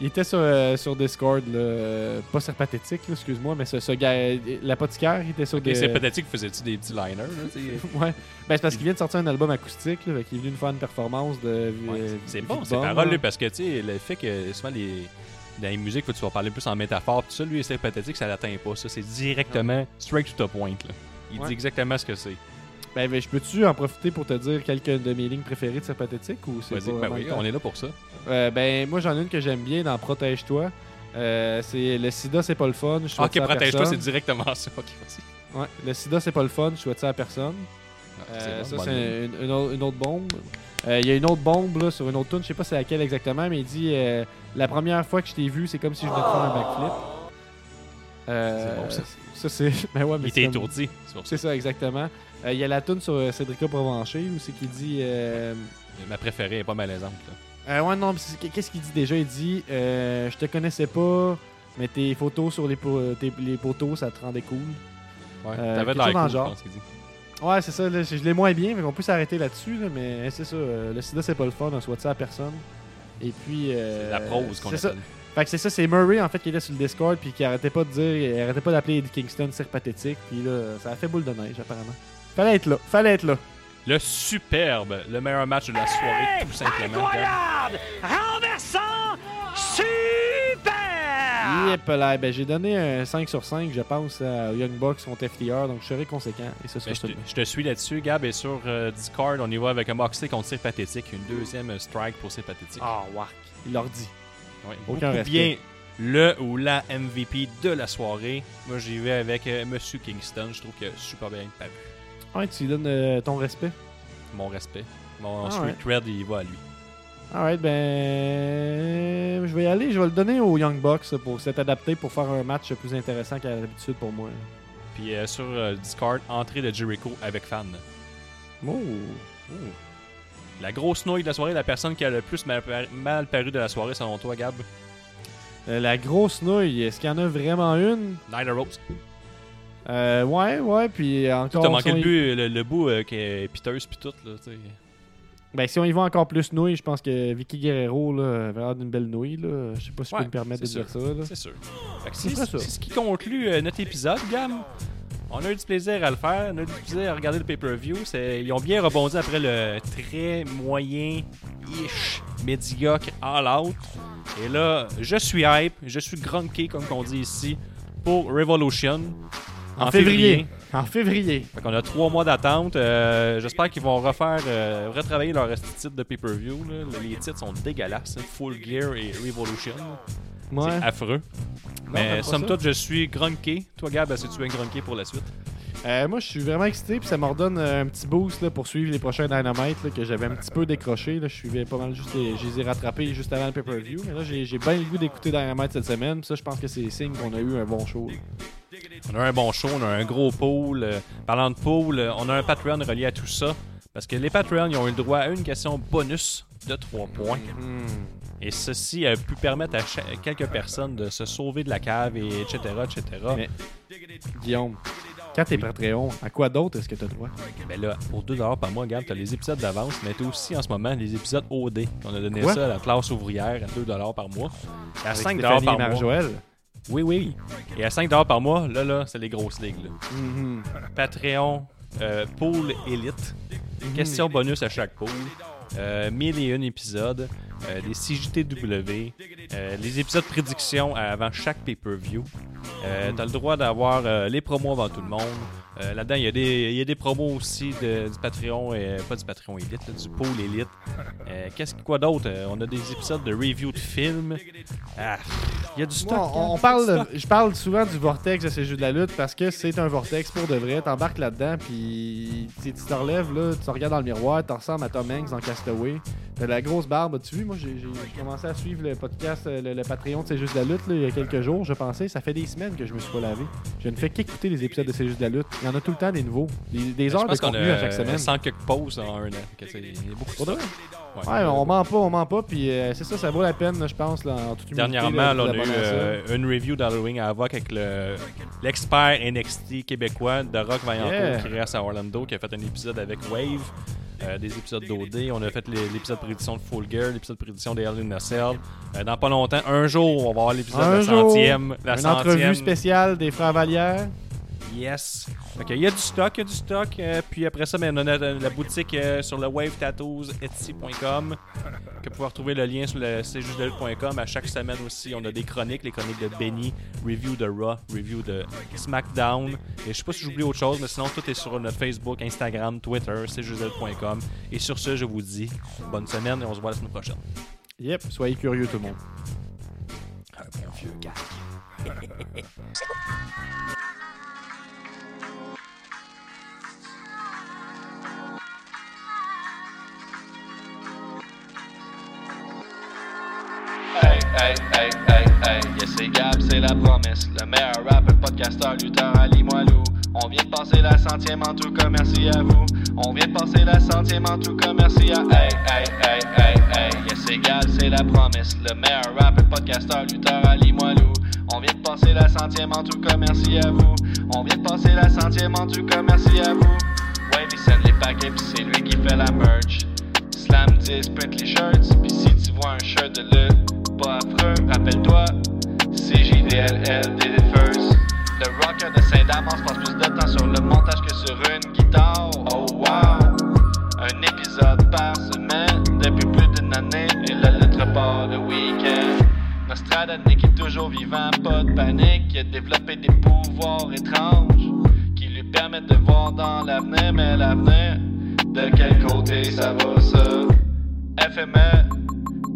Il était sur, euh, sur Discord, là, euh, pas sur pathétique, excuse-moi, mais ce, ce gars, l'apothicaire, il était sur Ok, des... c'est pathétique, faisais-tu des petits liners, là? Ouais, ben, c'est parce qu'il vient de sortir un album acoustique, là, fait est venu nous faire une performance de... Ouais, c'est bon, ces paroles, parce que, tu sais, le fait que souvent les, dans les musiques, faut que tu vas parler plus en métaphore. Tout ça, lui, c'est pathétique, ça l'atteint pas. Ça, c'est directement straight to the point. Là. Il Ouais. dit exactement ce que c'est. Ben, ben, je peux-tu en profiter pour te dire quelques de mes lignes préférées de C'est pathétique ou c'est Ben oui, on est là pour ça. Euh, ben, moi, j'en ai une que j'aime bien dans Protège-toi. Euh, c'est le sida, c'est pas le fun. Je souhaite Ok, protège-toi, c'est directement ça. Ok, vas-y. Ouais, le sida, c'est pas le fun. Je souhaite ça à personne. Ah, Euh, ça, c'est une, une autre- une autre bombe. Euh, Il y a une autre bombe là, sur une autre tune, je sais pas c'est laquelle exactement, mais il dit euh, La première fois que je t'ai vu, c'est comme si je venais de faire un backflip. C'est bon, ça. Ça, c'est. Ben ouais, mais Il était étourdi. c'est ça. C'est ça, exactement. Euh, Il y a la tune sur euh, Cédrica Provencher où c'est qu'il dit. euh, Ma préférée est pas malaisante. là. ouais, non, c'est- qu'est-ce qu'il dit déjà? Il dit euh, Je te connaissais pas, mais tes photos sur les, po- tes- les poteaux, ça te rendait cool. Ouais. T'avais de cool, je genre. pense dit. Ouais, c'est ça, là, je, je l'ai moins bien, mais on peut s'arrêter là-dessus, là, mais c'est ça, euh, le sida c'est pas le fun, on souhaite ça à personne? Et puis. euh, C'est la prose qu'on c'est ça. appelle. Fait que c'est ça, c'est Murray en fait qui était sur le Discord puis qui arrêtait pas de dire, il arrêtait pas d'appeler Eddie Kingston cire pathétique, puis là, ça a fait boule de neige apparemment. Fallait être là, fallait être là. Le superbe, le meilleur match de la soirée, tout simplement. Incroyable! Renversant! Super! Yep, là, ben, j'ai donné un 5 sur 5, je pense, à Young Bucks contre FTR, donc je serai conséquent. Et ce sera Ben, je, ça. te, je te suis là-dessus, Gab, et sur euh, Discord, on y va avec un Moxley contre Sir Pathétique, une deuxième euh, strike pour Sir Pathétique. Ah, wark. Il leur dit. Ouais, aucun respect. bien le ou la MVP de la soirée. Moi, j'y vais avec euh, Monsieur Kingston. Je trouve que super bien paru. Ouais, tu lui donnes euh, ton respect. Mon respect. Mon Ah street cred, il va à lui. Alright, ben. Je vais y aller, je vais le donner aux Young Bucks pour s'être adapté pour faire un match plus intéressant qu'à l'habitude pour moi. Puis euh, sur euh, Discord, entrée de Jericho avec fan. Oh. La grosse nouille de la soirée, la personne qui a le plus mal, par- mal paru de la soirée, selon toi, Gab? Euh, la grosse nouille, est-ce qu'il y en a vraiment une? Nyla Rose. Euh, Ouais, ouais, puis encore. T'as manqué si le, y- le, le bout euh, qui est piteuse puis tout, là. Ben, si on y va encore plus nouille, je pense que Vicky Guerrero là, avait l'air d'une belle nouille. Là. Je sais pas si je peux me permettre de dire ça. Là. C'est sûr. C'est ce qui conclut euh, notre épisode, Gam. On a eu du plaisir à le faire, on a eu du plaisir à regarder le pay-per-view. Ils ont bien rebondi après le très moyen-ish, médiocre all-out. Et là, je suis hype, je suis grunky, comme on dit ici, pour Revolution. En, février. En février. Fait qu'on a trois mois d'attente. Euh, J'espère qu'ils vont refaire, euh, retravailler leur titre de pay-per-view. Les titres sont dégueulasses. hein. Full Gear et Revolution. Ouais. C'est affreux. Non, Mais somme toute, je suis grunké. Toi, Gab, est-ce que tu es grunké pour la suite? Euh, moi, je suis vraiment excité, puis ça me redonne un petit boost là, pour suivre les prochains Dynamite là, que j'avais un petit peu décroché. Là. Je suivais pas mal juste les, je les ai rattrapés juste avant le pay-per-view. Mais là, j'ai j'ai bien le goût d'écouter Dynamite cette semaine. Puis ça, je pense que c'est signe qu'on a eu un bon show. là. On a un bon show, on a un gros pool. Euh, parlant de pool, euh, on a un Patreon relié à tout ça. Parce que les Patreons, ils ont eu le droit à une question bonus de 3 points. Et ceci a pu permettre à quelques personnes de se sauver de la cave, et etc., etc. Mais- Guillaume, quand t'es Patreon, à quoi d'autre est-ce que t'as droit? Ben là, pour 2$ par mois, regarde, t'as les épisodes d'avance, mais t'as aussi en ce moment les épisodes OD. On a donné Quoi? ça à la classe ouvrière à 2$ par mois. À Avec 5$ Stéphanie par mois. Oui, oui. Et à 5$ par mois, là, là, c'est les grosses ligues. là. Mhm. Patreon, euh, pool élite, question bonus à chaque pool, euh, 1001 épisodes, euh, des CJTW, euh, les épisodes prédiction avant chaque pay-per-view. Euh, T'as le droit d'avoir euh, les promos avant tout le monde. Euh, Là-dedans, il y, a des- il y a des promos aussi de- du Patreon, et pas du Patreon Elite, là, du Pool Elite. Euh, Qu'est-ce que quoi d'autre? Euh, on a des épisodes de review de films. Ah, il y a du stock. On, hein, on parle, je parle souvent du vortex de ces jeux de la lutte parce que c'est un vortex pour de vrai. T'embarques là-dedans, puis tu te relèves, là, tu te regardes dans le miroir, tu ressembles à Tom Hanks dans Castaway. T'as de la grosse barbe. Tu vu, moi, j'ai commencé à suivre le podcast, euh, le, le Patreon de C'est juste de la lutte, là, il y a quelques jours, je pensais. Ça fait des semaines que je me suis pas lavé. Je ne fais qu'écouter les épisodes de C'est juste de la lutte. Il y en a tout le temps des nouveaux. Des, heures de contenu a à chaque semaine. 100 quelques pauses en un an. Que c'est- Il y a beaucoup de de? Ouais. Ouais, on ment pas, on ment pas, puis euh, c'est ça, ça vaut la peine, je pense, là, en toute humilité, Dernièrement, là, on a de eu euh, une review d'Halloween à Avoc avec le- l'expert NXT québécois de Rock Vaillancourt Yeah. qui reste à Orlando, qui a fait un épisode avec Wave, euh, des épisodes d'OD. On a fait l'épisode de prédiction de Full Gear, l'épisode de prédiction des Hell in a Cell. Euh, dans pas longtemps, un jour, on va avoir l'épisode Un la jour, centième. La Une centième. entrevue spéciale des frères Vallière. Yes. Fait que il y a du stock, il y a du stock. euh, puis après ça, ben, on a la, la boutique euh, sur le wavetattoos.etsy.com que vous pouvez retrouver le lien sur le cjusdelutte.com. À chaque semaine aussi, on a des chroniques, les chroniques de Benny, review de Raw, review de SmackDown. Et je sais pas si j'oublie autre chose, mais sinon tout est sur notre Facebook, Instagram, Twitter, cjusdelutte.com. Et sur ce, je vous dis bonne semaine et on se voit la semaine prochaine. Yep, soyez curieux tout le monde. Un bon vieux gars. c'est Gab, c'est la promesse. Le meilleur rapper, podcasteur, lutteur, Ali Moilou. On vient de passer la centième en tout cas, merci à vous. On vient de passer la centième en tout cas, merci à Hey, hey, hey, hey, hey, yes c'est Gab, c'est la promesse. Le meilleur rapper, podcasteur, lutteur, Ali Moilou. On vient de passer la centième en tout cas, merci à vous. On vient de passer la centième en tout cas, merci à vous. Ouais, il send les paquets, pis c'est lui qui fait la merch. Slam 10, print les shirts, pis si tu vois un shirt de lutte, pas affreux, rappelle-toi, c'est JDLL did it first. Le rocker de Saint-Damas passe plus de temps sur le montage que sur une guitare. Oh wow! Un épisode par semaine depuis plus d'une année et la lettre part le week-end. Nostradanic est toujours vivant, pas de panique. Il a développé des pouvoirs étranges qui lui permettent de voir dans l'avenir, mais l'avenir, de quel côté ça va ça? FME,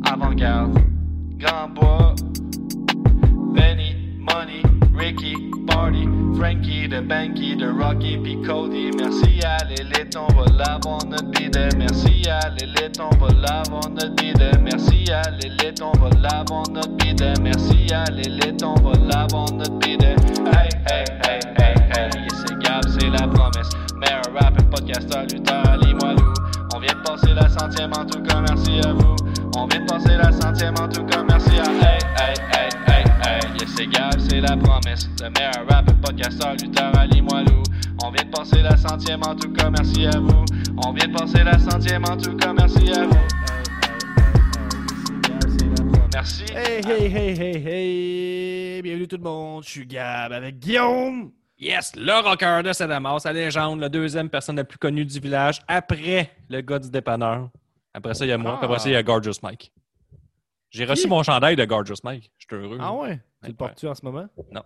avant-garde, Grand Bois, Benny, Money, Ricky, Party, Frankie, de Banky, de Rocky, puis Cody. Merci à l'élite, on va l'avoir notre bidet. Merci à l'élite, on va l'avoir notre bidet. Merci à l'élite, on va l'avoir notre bidet. Merci à l'élite, on va l'avoir notre bidet. Hey, hey, hey, hey, hey, c'est Gab, c'est la promesse. Meilleur rapper, podcasteur, lutteur, Ali Moilou. On vient de passer la centième en tout cas, merci à vous. On vient de passer la centième en tout cas, merci à Hey, hey, hey, c'est Gab, c'est la promesse. Le meilleur rapper, podcasteur, lutteur, Ali Moilou. On vient de passer la centième en tout cas, merci à vous. On vient de passer la centième en tout cas, merci à vous. Merci. Hey, hey, hey, hey, hey! Bienvenue tout le monde, je suis Gab avec Guillaume! Yes, le rocker de Sadamas, la légende, la deuxième personne la plus connue du village, après le gars du dépanneur. Après ça, il y a moi, puis après ça, il y a Gorgeous Mike. J'ai reçu mon chandail de Gorgeous Mike. Je suis heureux. Ah ouais? Tu le portes-tu en ce moment? Non.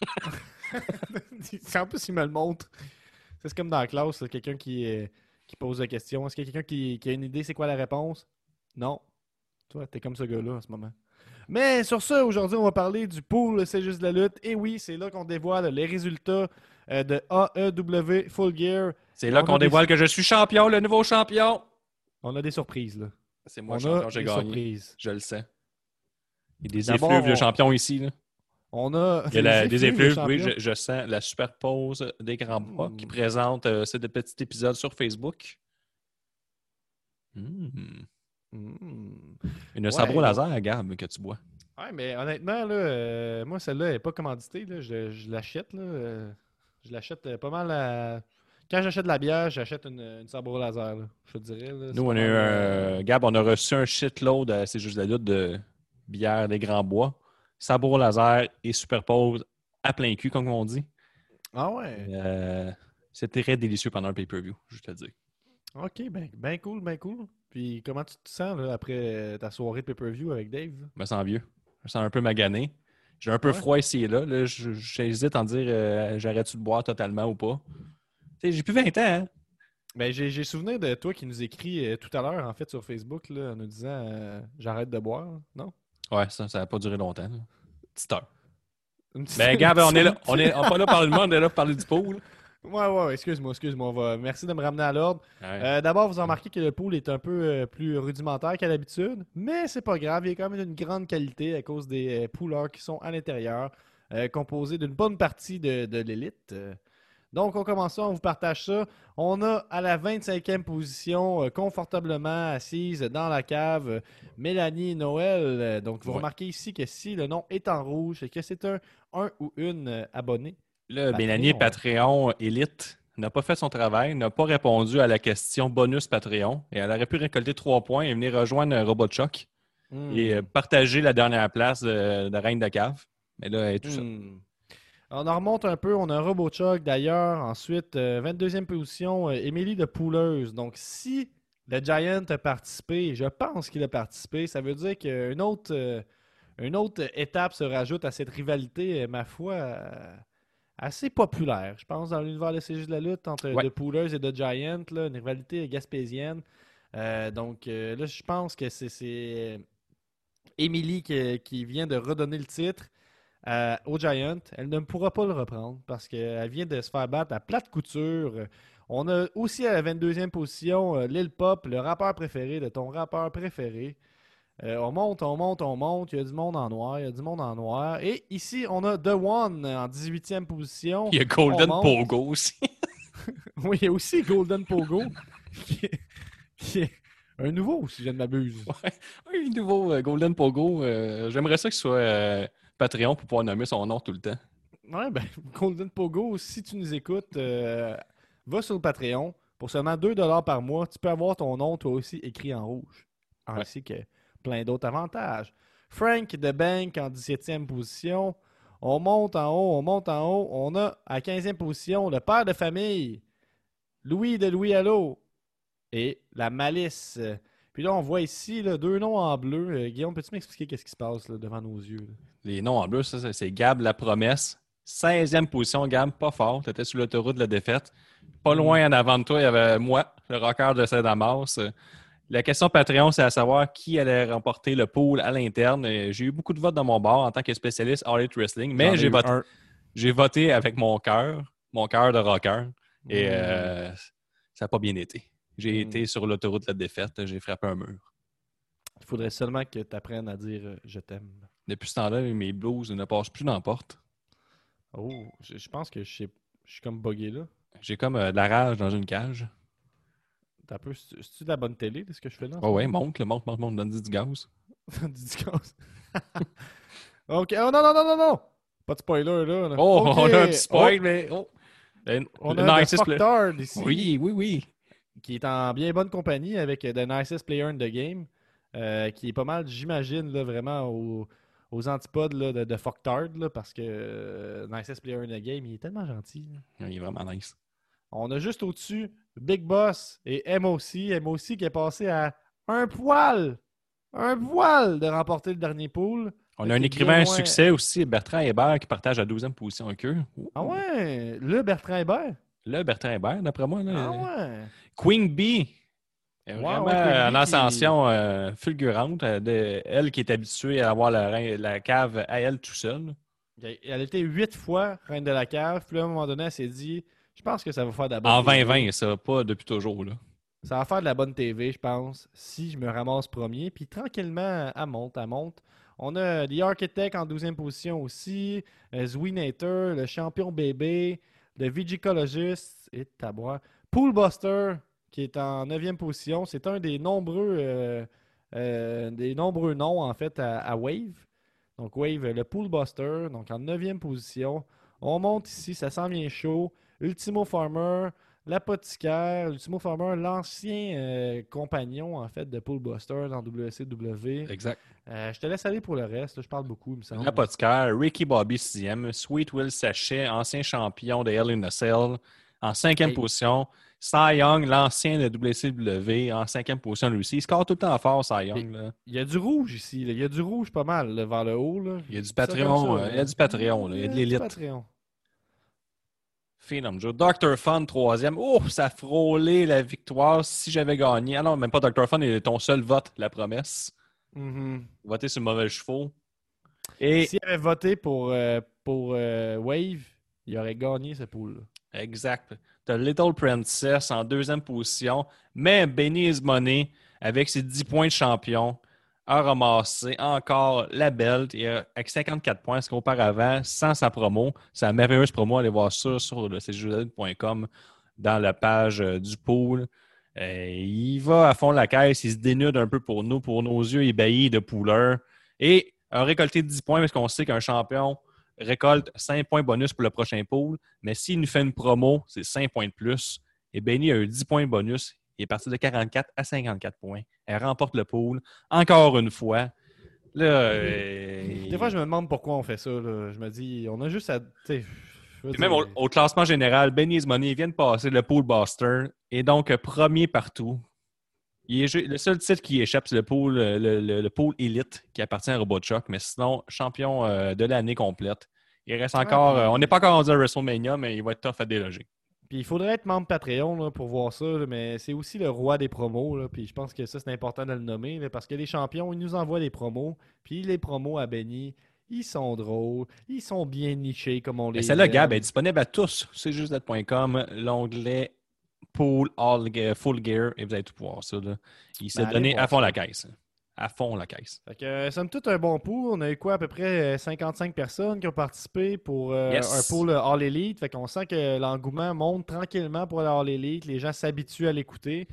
en plus, il me le montre. C'est comme dans la classe, quelqu'un qui, euh, qui pose la question. Est-ce qu'il y a quelqu'un qui, qui a une idée, c'est quoi la réponse? Non. Toi, t'es comme ce gars-là en ce moment. Mais sur ça, aujourd'hui, on va parler du pool C'est juste de la lutte. Et oui, c'est là qu'on dévoile les résultats euh, de AEW Full Gear. C'est là On qu'on des- dévoile que je suis champion, le nouveau champion. On a des surprises, là. C'est moi champion, j'ai gagné. surprises. Je le sais. Il y a des effluves de on- champion ici. Là. On a Il y a la- des effluves oui, je, je sens la superpose des grands bras Mm. qui présente euh, ce petit épisode sur Facebook. Mm. Mm. Une Ouais. sabro laser, Gab, que tu bois. Ouais, mais honnêtement, là, euh, moi, celle-là n'est pas commanditée. Là. Je, je l'achète. là, euh, je l'achète euh, pas mal à... Quand j'achète de la bière, j'achète une, une sabro laser. là, je te dirais. Nous, on a eu un- euh, Gab, on a reçu un shitload, c'est juste la lutte de bière des grands bois. Sabro laser et superpose à plein cul, comme on dit. Ah ouais. Euh, C'était très délicieux pendant le pay-per-view, je te le dis. Ok, ben, ben cool, ben cool. Puis comment tu te sens là, après ta soirée de pay-per-view avec Dave? Je me sens vieux. Je me sens un peu magané. J'ai un peu Ouais. froid ici et là. là J'hésite en dire euh, j'arrête-tu de boire totalement ou pas? Tu sais, J'ai plus 20 ans. Hein? Ben, j'ai j'ai souvenir de toi qui nous écrit euh, tout à l'heure, en fait, sur Facebook, là, en nous disant euh, j'arrête de boire. Non? Ouais, ça, ça n'a pas duré longtemps. là. Petite heure. Mais Gab, on est là. On est pas là par le monde, on est là pour parler du pool. Ouais, ouais, excuse-moi, excuse-moi. va- Merci de me ramener à l'ordre. Ouais. Euh, D'abord, vous remarquez que le pool est un peu euh, plus rudimentaire qu'à l'habitude, mais c'est pas grave, il est quand même d'une grande qualité à cause des euh, poolers qui sont à l'intérieur, euh, composés d'une bonne partie de, de l'élite. Euh, Donc, on commence ça, on vous partage ça. On a à la 25e position, euh, confortablement assise dans la cave, euh, Mélanie Noël. Euh, Donc, vous Ouais. remarquez ici que si le nom est en rouge, c'est que c'est un, un ou une euh, abonnée. Là, Patreon. Mélanie Patreon Elite n'a pas fait son travail, n'a pas répondu à la question bonus Patreon. Et elle aurait pu récolter trois points et venir rejoindre Robot Choc Hmm. et euh, partager la dernière place de, de Reine de Cave. Mais là, elle est tout seule. On en remonte un peu. On a un RoboChuck d'ailleurs. Ensuite, euh, 22e position, euh, Émilie de Pouleuse. Donc, si le Giant a participé, je pense qu'il a participé, ça veut dire qu'une autre, euh, une autre étape se rajoute à cette rivalité, euh, ma foi, euh, assez populaire. Je pense dans l'univers de CG de la lutte entre Ouais. de Pouleuse et de Giant, là, une rivalité gaspésienne. Euh, donc, euh, là, je pense que c'est- c'est Émilie qui, qui vient de redonner le titre euh, au Giant. Elle ne pourra pas le reprendre parce qu'elle vient de se faire battre à plate couture. On a aussi à la 22e position euh, Lil Pop, le rappeur préféré de ton rappeur préféré. Euh, on monte, on monte, on monte. Il y a du monde en noir, il y a du monde en noir. Et ici, on a The One en 18e position. Il y a Golden. Pogo aussi. Oui, il y a aussi Golden Pogo, qui est, qui est un nouveau, si je ne m'abuse. oui, le nouveau euh, Golden Pogo. euh, J'aimerais ça qu'il soit euh, Patreon pour pouvoir nommer son nom tout le temps. Ouais, ben, Golden Pogo, si tu nous écoutes, euh, va sur le Patreon. Pour seulement 2$ par mois, tu peux avoir ton nom, toi aussi, écrit en rouge. Ainsi que plein d'autres avantages. Frank de Bank en 17e position. On monte en haut, on monte en haut. On a à 15e position le père de famille, Louis de Louis Allo et la Malice. Puis là, on voit ici là, deux noms en bleu. Euh, Guillaume, peux-tu m'expliquer qu'est-ce qui se passe là, devant nos yeux? là? Les noms en bleu, ça, c'est Gab La Promesse. 16e position, Gab, pas fort. Tu étais sur l'autoroute de la défaite. Pas loin en avant de toi, il y avait moi, le rocker de Saint-Damas. La question Patreon, c'est à savoir qui allait remporter le pool à l'interne. J'ai eu beaucoup de votes dans mon bar en tant que spécialiste All Elite Wrestling, mais voté, j'ai voté avec mon cœur, mon cœur de rocker. Et Mm. euh, ça n'a pas bien été. J'ai Mm. été sur l'autoroute de la défaite, j'ai frappé un mur. Il faudrait seulement que tu apprennes à dire euh, je t'aime. Depuis ce temps-là, mes blues ne passent plus dans la porte. Oh, je, je pense que je, sais- je suis comme buggé là. J'ai comme euh, de la rage dans une cage. T'as peu. C'est c'est de la bonne télé, ce que je fais là? Oh ouais, monte, le monte, monte, monte, donne du gaz. moment? Du discours. ok. Oh non, non, non, non, non! Pas de spoiler là. là. Oh, on a un petit spoil, Oh, mais. Oh. Le- on a nicest ici. Oui, oui, oui. Qui est en bien bonne compagnie avec euh, The Nicest Player in the Game. euh, qui est pas mal, j'imagine, là, vraiment aux, aux antipodes là, de, de Fucktard. Là, parce que euh, Nicest Player in the Game, il est tellement gentil. là. Il est vraiment nice. On a juste au-dessus Big Boss et MOC. MOC qui est passé à un poil, un poil de remporter le dernier pool. On a un écrivain à succès aussi, Bertrand Hébert, qui partage la 12e position avec eux. Ah ouais, le Bertrand Hébert? Là, Bertrand Hébert, d'après moi. Là, Ah ouais. Queen Bee. Est Ouais, Vraiment ouais, en ascension euh, fulgurante. euh, de- elle qui est habituée à avoir la, cave à elle tout seul. Elle était huit fois reine de la cave. Puis là, à un moment donné, elle s'est dit Je pense que ça va faire de la bonne En TV. 2020, ça, pas depuis toujours. Là. Ça va faire de la bonne TV, je pense, si je me ramasse premier. Puis tranquillement, elle monte, elle monte. On a The Architect en 12e position aussi. euh, Zwinator, le champion bébé. Le Vigicologist et Tabois. Poolbuster, qui est en 9e position. C'est un des nombreux, euh, euh, des nombreux noms, en fait, à, à Wave. Donc, Wave, le Poolbuster, donc en 9e position. On monte ici, ça sent bien chaud. Ultimo Farmer, l'apothicaire, Ultimo Farmer, l'ancien euh, compagnon, en fait, de Poolbuster dans WCW. Exact. Je te laisse aller pour le reste. là, je parle beaucoup, il me semble. L'apothicaire, Ricky Bobby, 6e. Sweet Will Sachet, ancien champion de Hell in a Cell, en 5e Hey. position. Cy Young, l'ancien de WCW, en 5e position lui aussi. Il score tout le temps fort, Cy Young. là. Il y a du rouge ici. là. Il y a du rouge pas mal là, vers le haut. là. Il y a du Patreon. ça, euh, il y a du Patreon. Il y a de l'élite. Patreon. Phenom. Dr. Fun, troisième. Oh, ça a frôlé la victoire si j'avais gagné. Ah non, même pas Dr. Fun, il est ton seul vote, la promesse. Mhm. Voter sur le mauvais chevaux. Et S'il avait voté pour, euh, pour euh, Wave, il aurait gagné ce pool. exact. T'as Little Princess en deuxième position, mais Benny is Money, avec ses 10 points de champion, a ramassé encore la a- avec 54 points, ce qu'auparavant, sans sa promo, sa merveilleuse promo, allez voir ça sur le cjudel.com dans la page euh, du pool. Euh, il va à fond de la caisse, il se dénude un peu pour nous, pour nos yeux ébahis de pouleur, et a récolté 10 points parce qu'on sait qu'un champion récolte 5 points bonus pour le prochain pool, mais s'il nous fait une promo, c'est 5 points de plus. Et Benny a eu 10 points de bonus. Il est parti de 44 à 54 points. Elle remporte le pool encore une fois. Là, euh, Des fois, je me demande pourquoi on fait ça. là. Je me dis, on a juste à. même au, au classement général, Benny's Money vient de passer le pool Buster et donc premier partout. Il est le seul titre qui échappe, c'est le pool, euh, le, le- le pool Elite qui appartient à Robotchuck, mais sinon, champion euh, de l'année complète. Il reste encore. puis- euh, on n'est pas encore rendu à WrestleMania, mais il va être tough à déloger. Puis il faudrait être membre Patreon là, pour voir ça, là, mais c'est aussi le roi des promos. Là, puis je pense que ça, c'est important de le nommer là, parce que les champions, ils nous envoient des promos. Puis les promos à Benny, ils sont drôles, ils sont bien nichés comme on les Mais celle-là. Gab, est disponible à tous. C'est juste là.com, l'onglet Pool All Gear- Full Gear, et vous allez tout voir ça. Là. Il s'est Ben, donné à fond la caisse. À fond la caisse. Fait que, euh, somme toute, un bon pool. On a eu quoi, à peu près euh, 55 personnes qui ont participé pour euh, Yes. un pool euh, All Elite. Fait qu'on sent que l'engouement monte tranquillement pour la All Elite. Les gens s'habituent à l'écouter.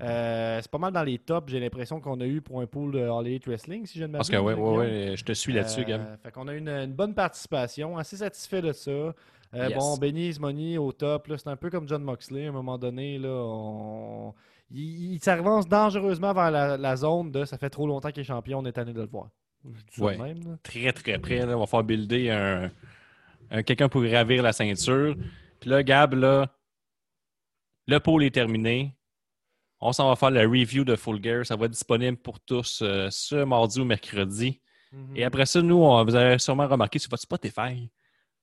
Euh, c'est pas mal dans les tops, j'ai l'impression qu'on a eu pour un pool de All Elite Wrestling, si je ne Parce m'abuse. que, Guillaume. ouais, ouais, je te suis là-dessus, Euh, Gab. Fait qu'on a une, une bonne participation, assez satisfait de ça. Euh, Yes. Bon, Benny's Money au top, c'est un peu comme John Moxley à un moment donné. Là, on- il, il s'avance dangereusement vers la, la zone de ça fait trop longtemps qu'il est champion, on est tanné de le voir. Ouais. même. Très, très près. Là. On va faire builder un, un- quelqu'un pour gravir la ceinture. Puis là, Gab, là, le pôle est terminé. On s'en va faire la review de Full Gear. Ça va être disponible pour tous euh, ce mardi ou mercredi. Mhm. Et après ça, nous, on- vous avez sûrement remarqué sur votre Spotify,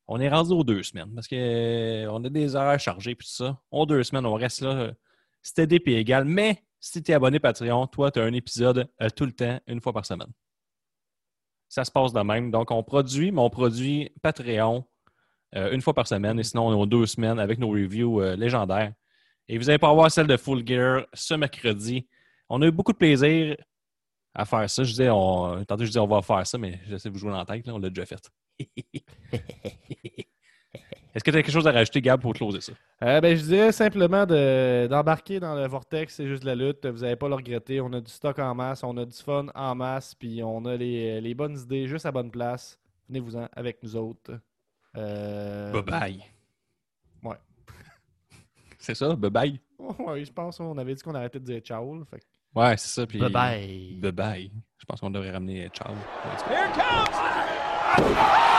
on est rendu aux deux semaines parce qu'on a des horaires chargés et tout ça. En deux semaines, on reste là, euh, steady et égal. Mais si tu es abonné Patreon, toi, tu as un épisode euh, tout le temps, une fois par semaine. Ça se passe de même. Donc, on produit, mais on produit Patreon euh, une fois par semaine. Et sinon, on est aux deux semaines avec nos reviews euh, légendaires. Et vous allez pas avoir celle de Full Gear ce mercredi. On a eu beaucoup de plaisir à faire ça. Je disais, on, tantôt, je disais, on va faire ça, mais j'essaie de vous jouer dans la tête. Là, on l'a déjà fait. Est-ce que tu as quelque chose à rajouter, Gab, pour closer ça? Euh, ben, je dirais simplement de- d'embarquer dans le vortex, c'est juste de la lutte. Vous n'allez pas le regretter. On a du stock en masse, on a du fun en masse, puis on a les, les bonnes idées juste à bonne place. Venez-vous-en avec nous autres. Euh, Bye bye. Ouais. C'est ça, bye bye. Ouais, je pense qu'on avait dit qu'on arrêtait de dire ciao. là, fait que- Ouais, c'est ça. Puis... Bye bye. Bye bye. Je pense qu'on devrait ramener Charles. Here comes Oh!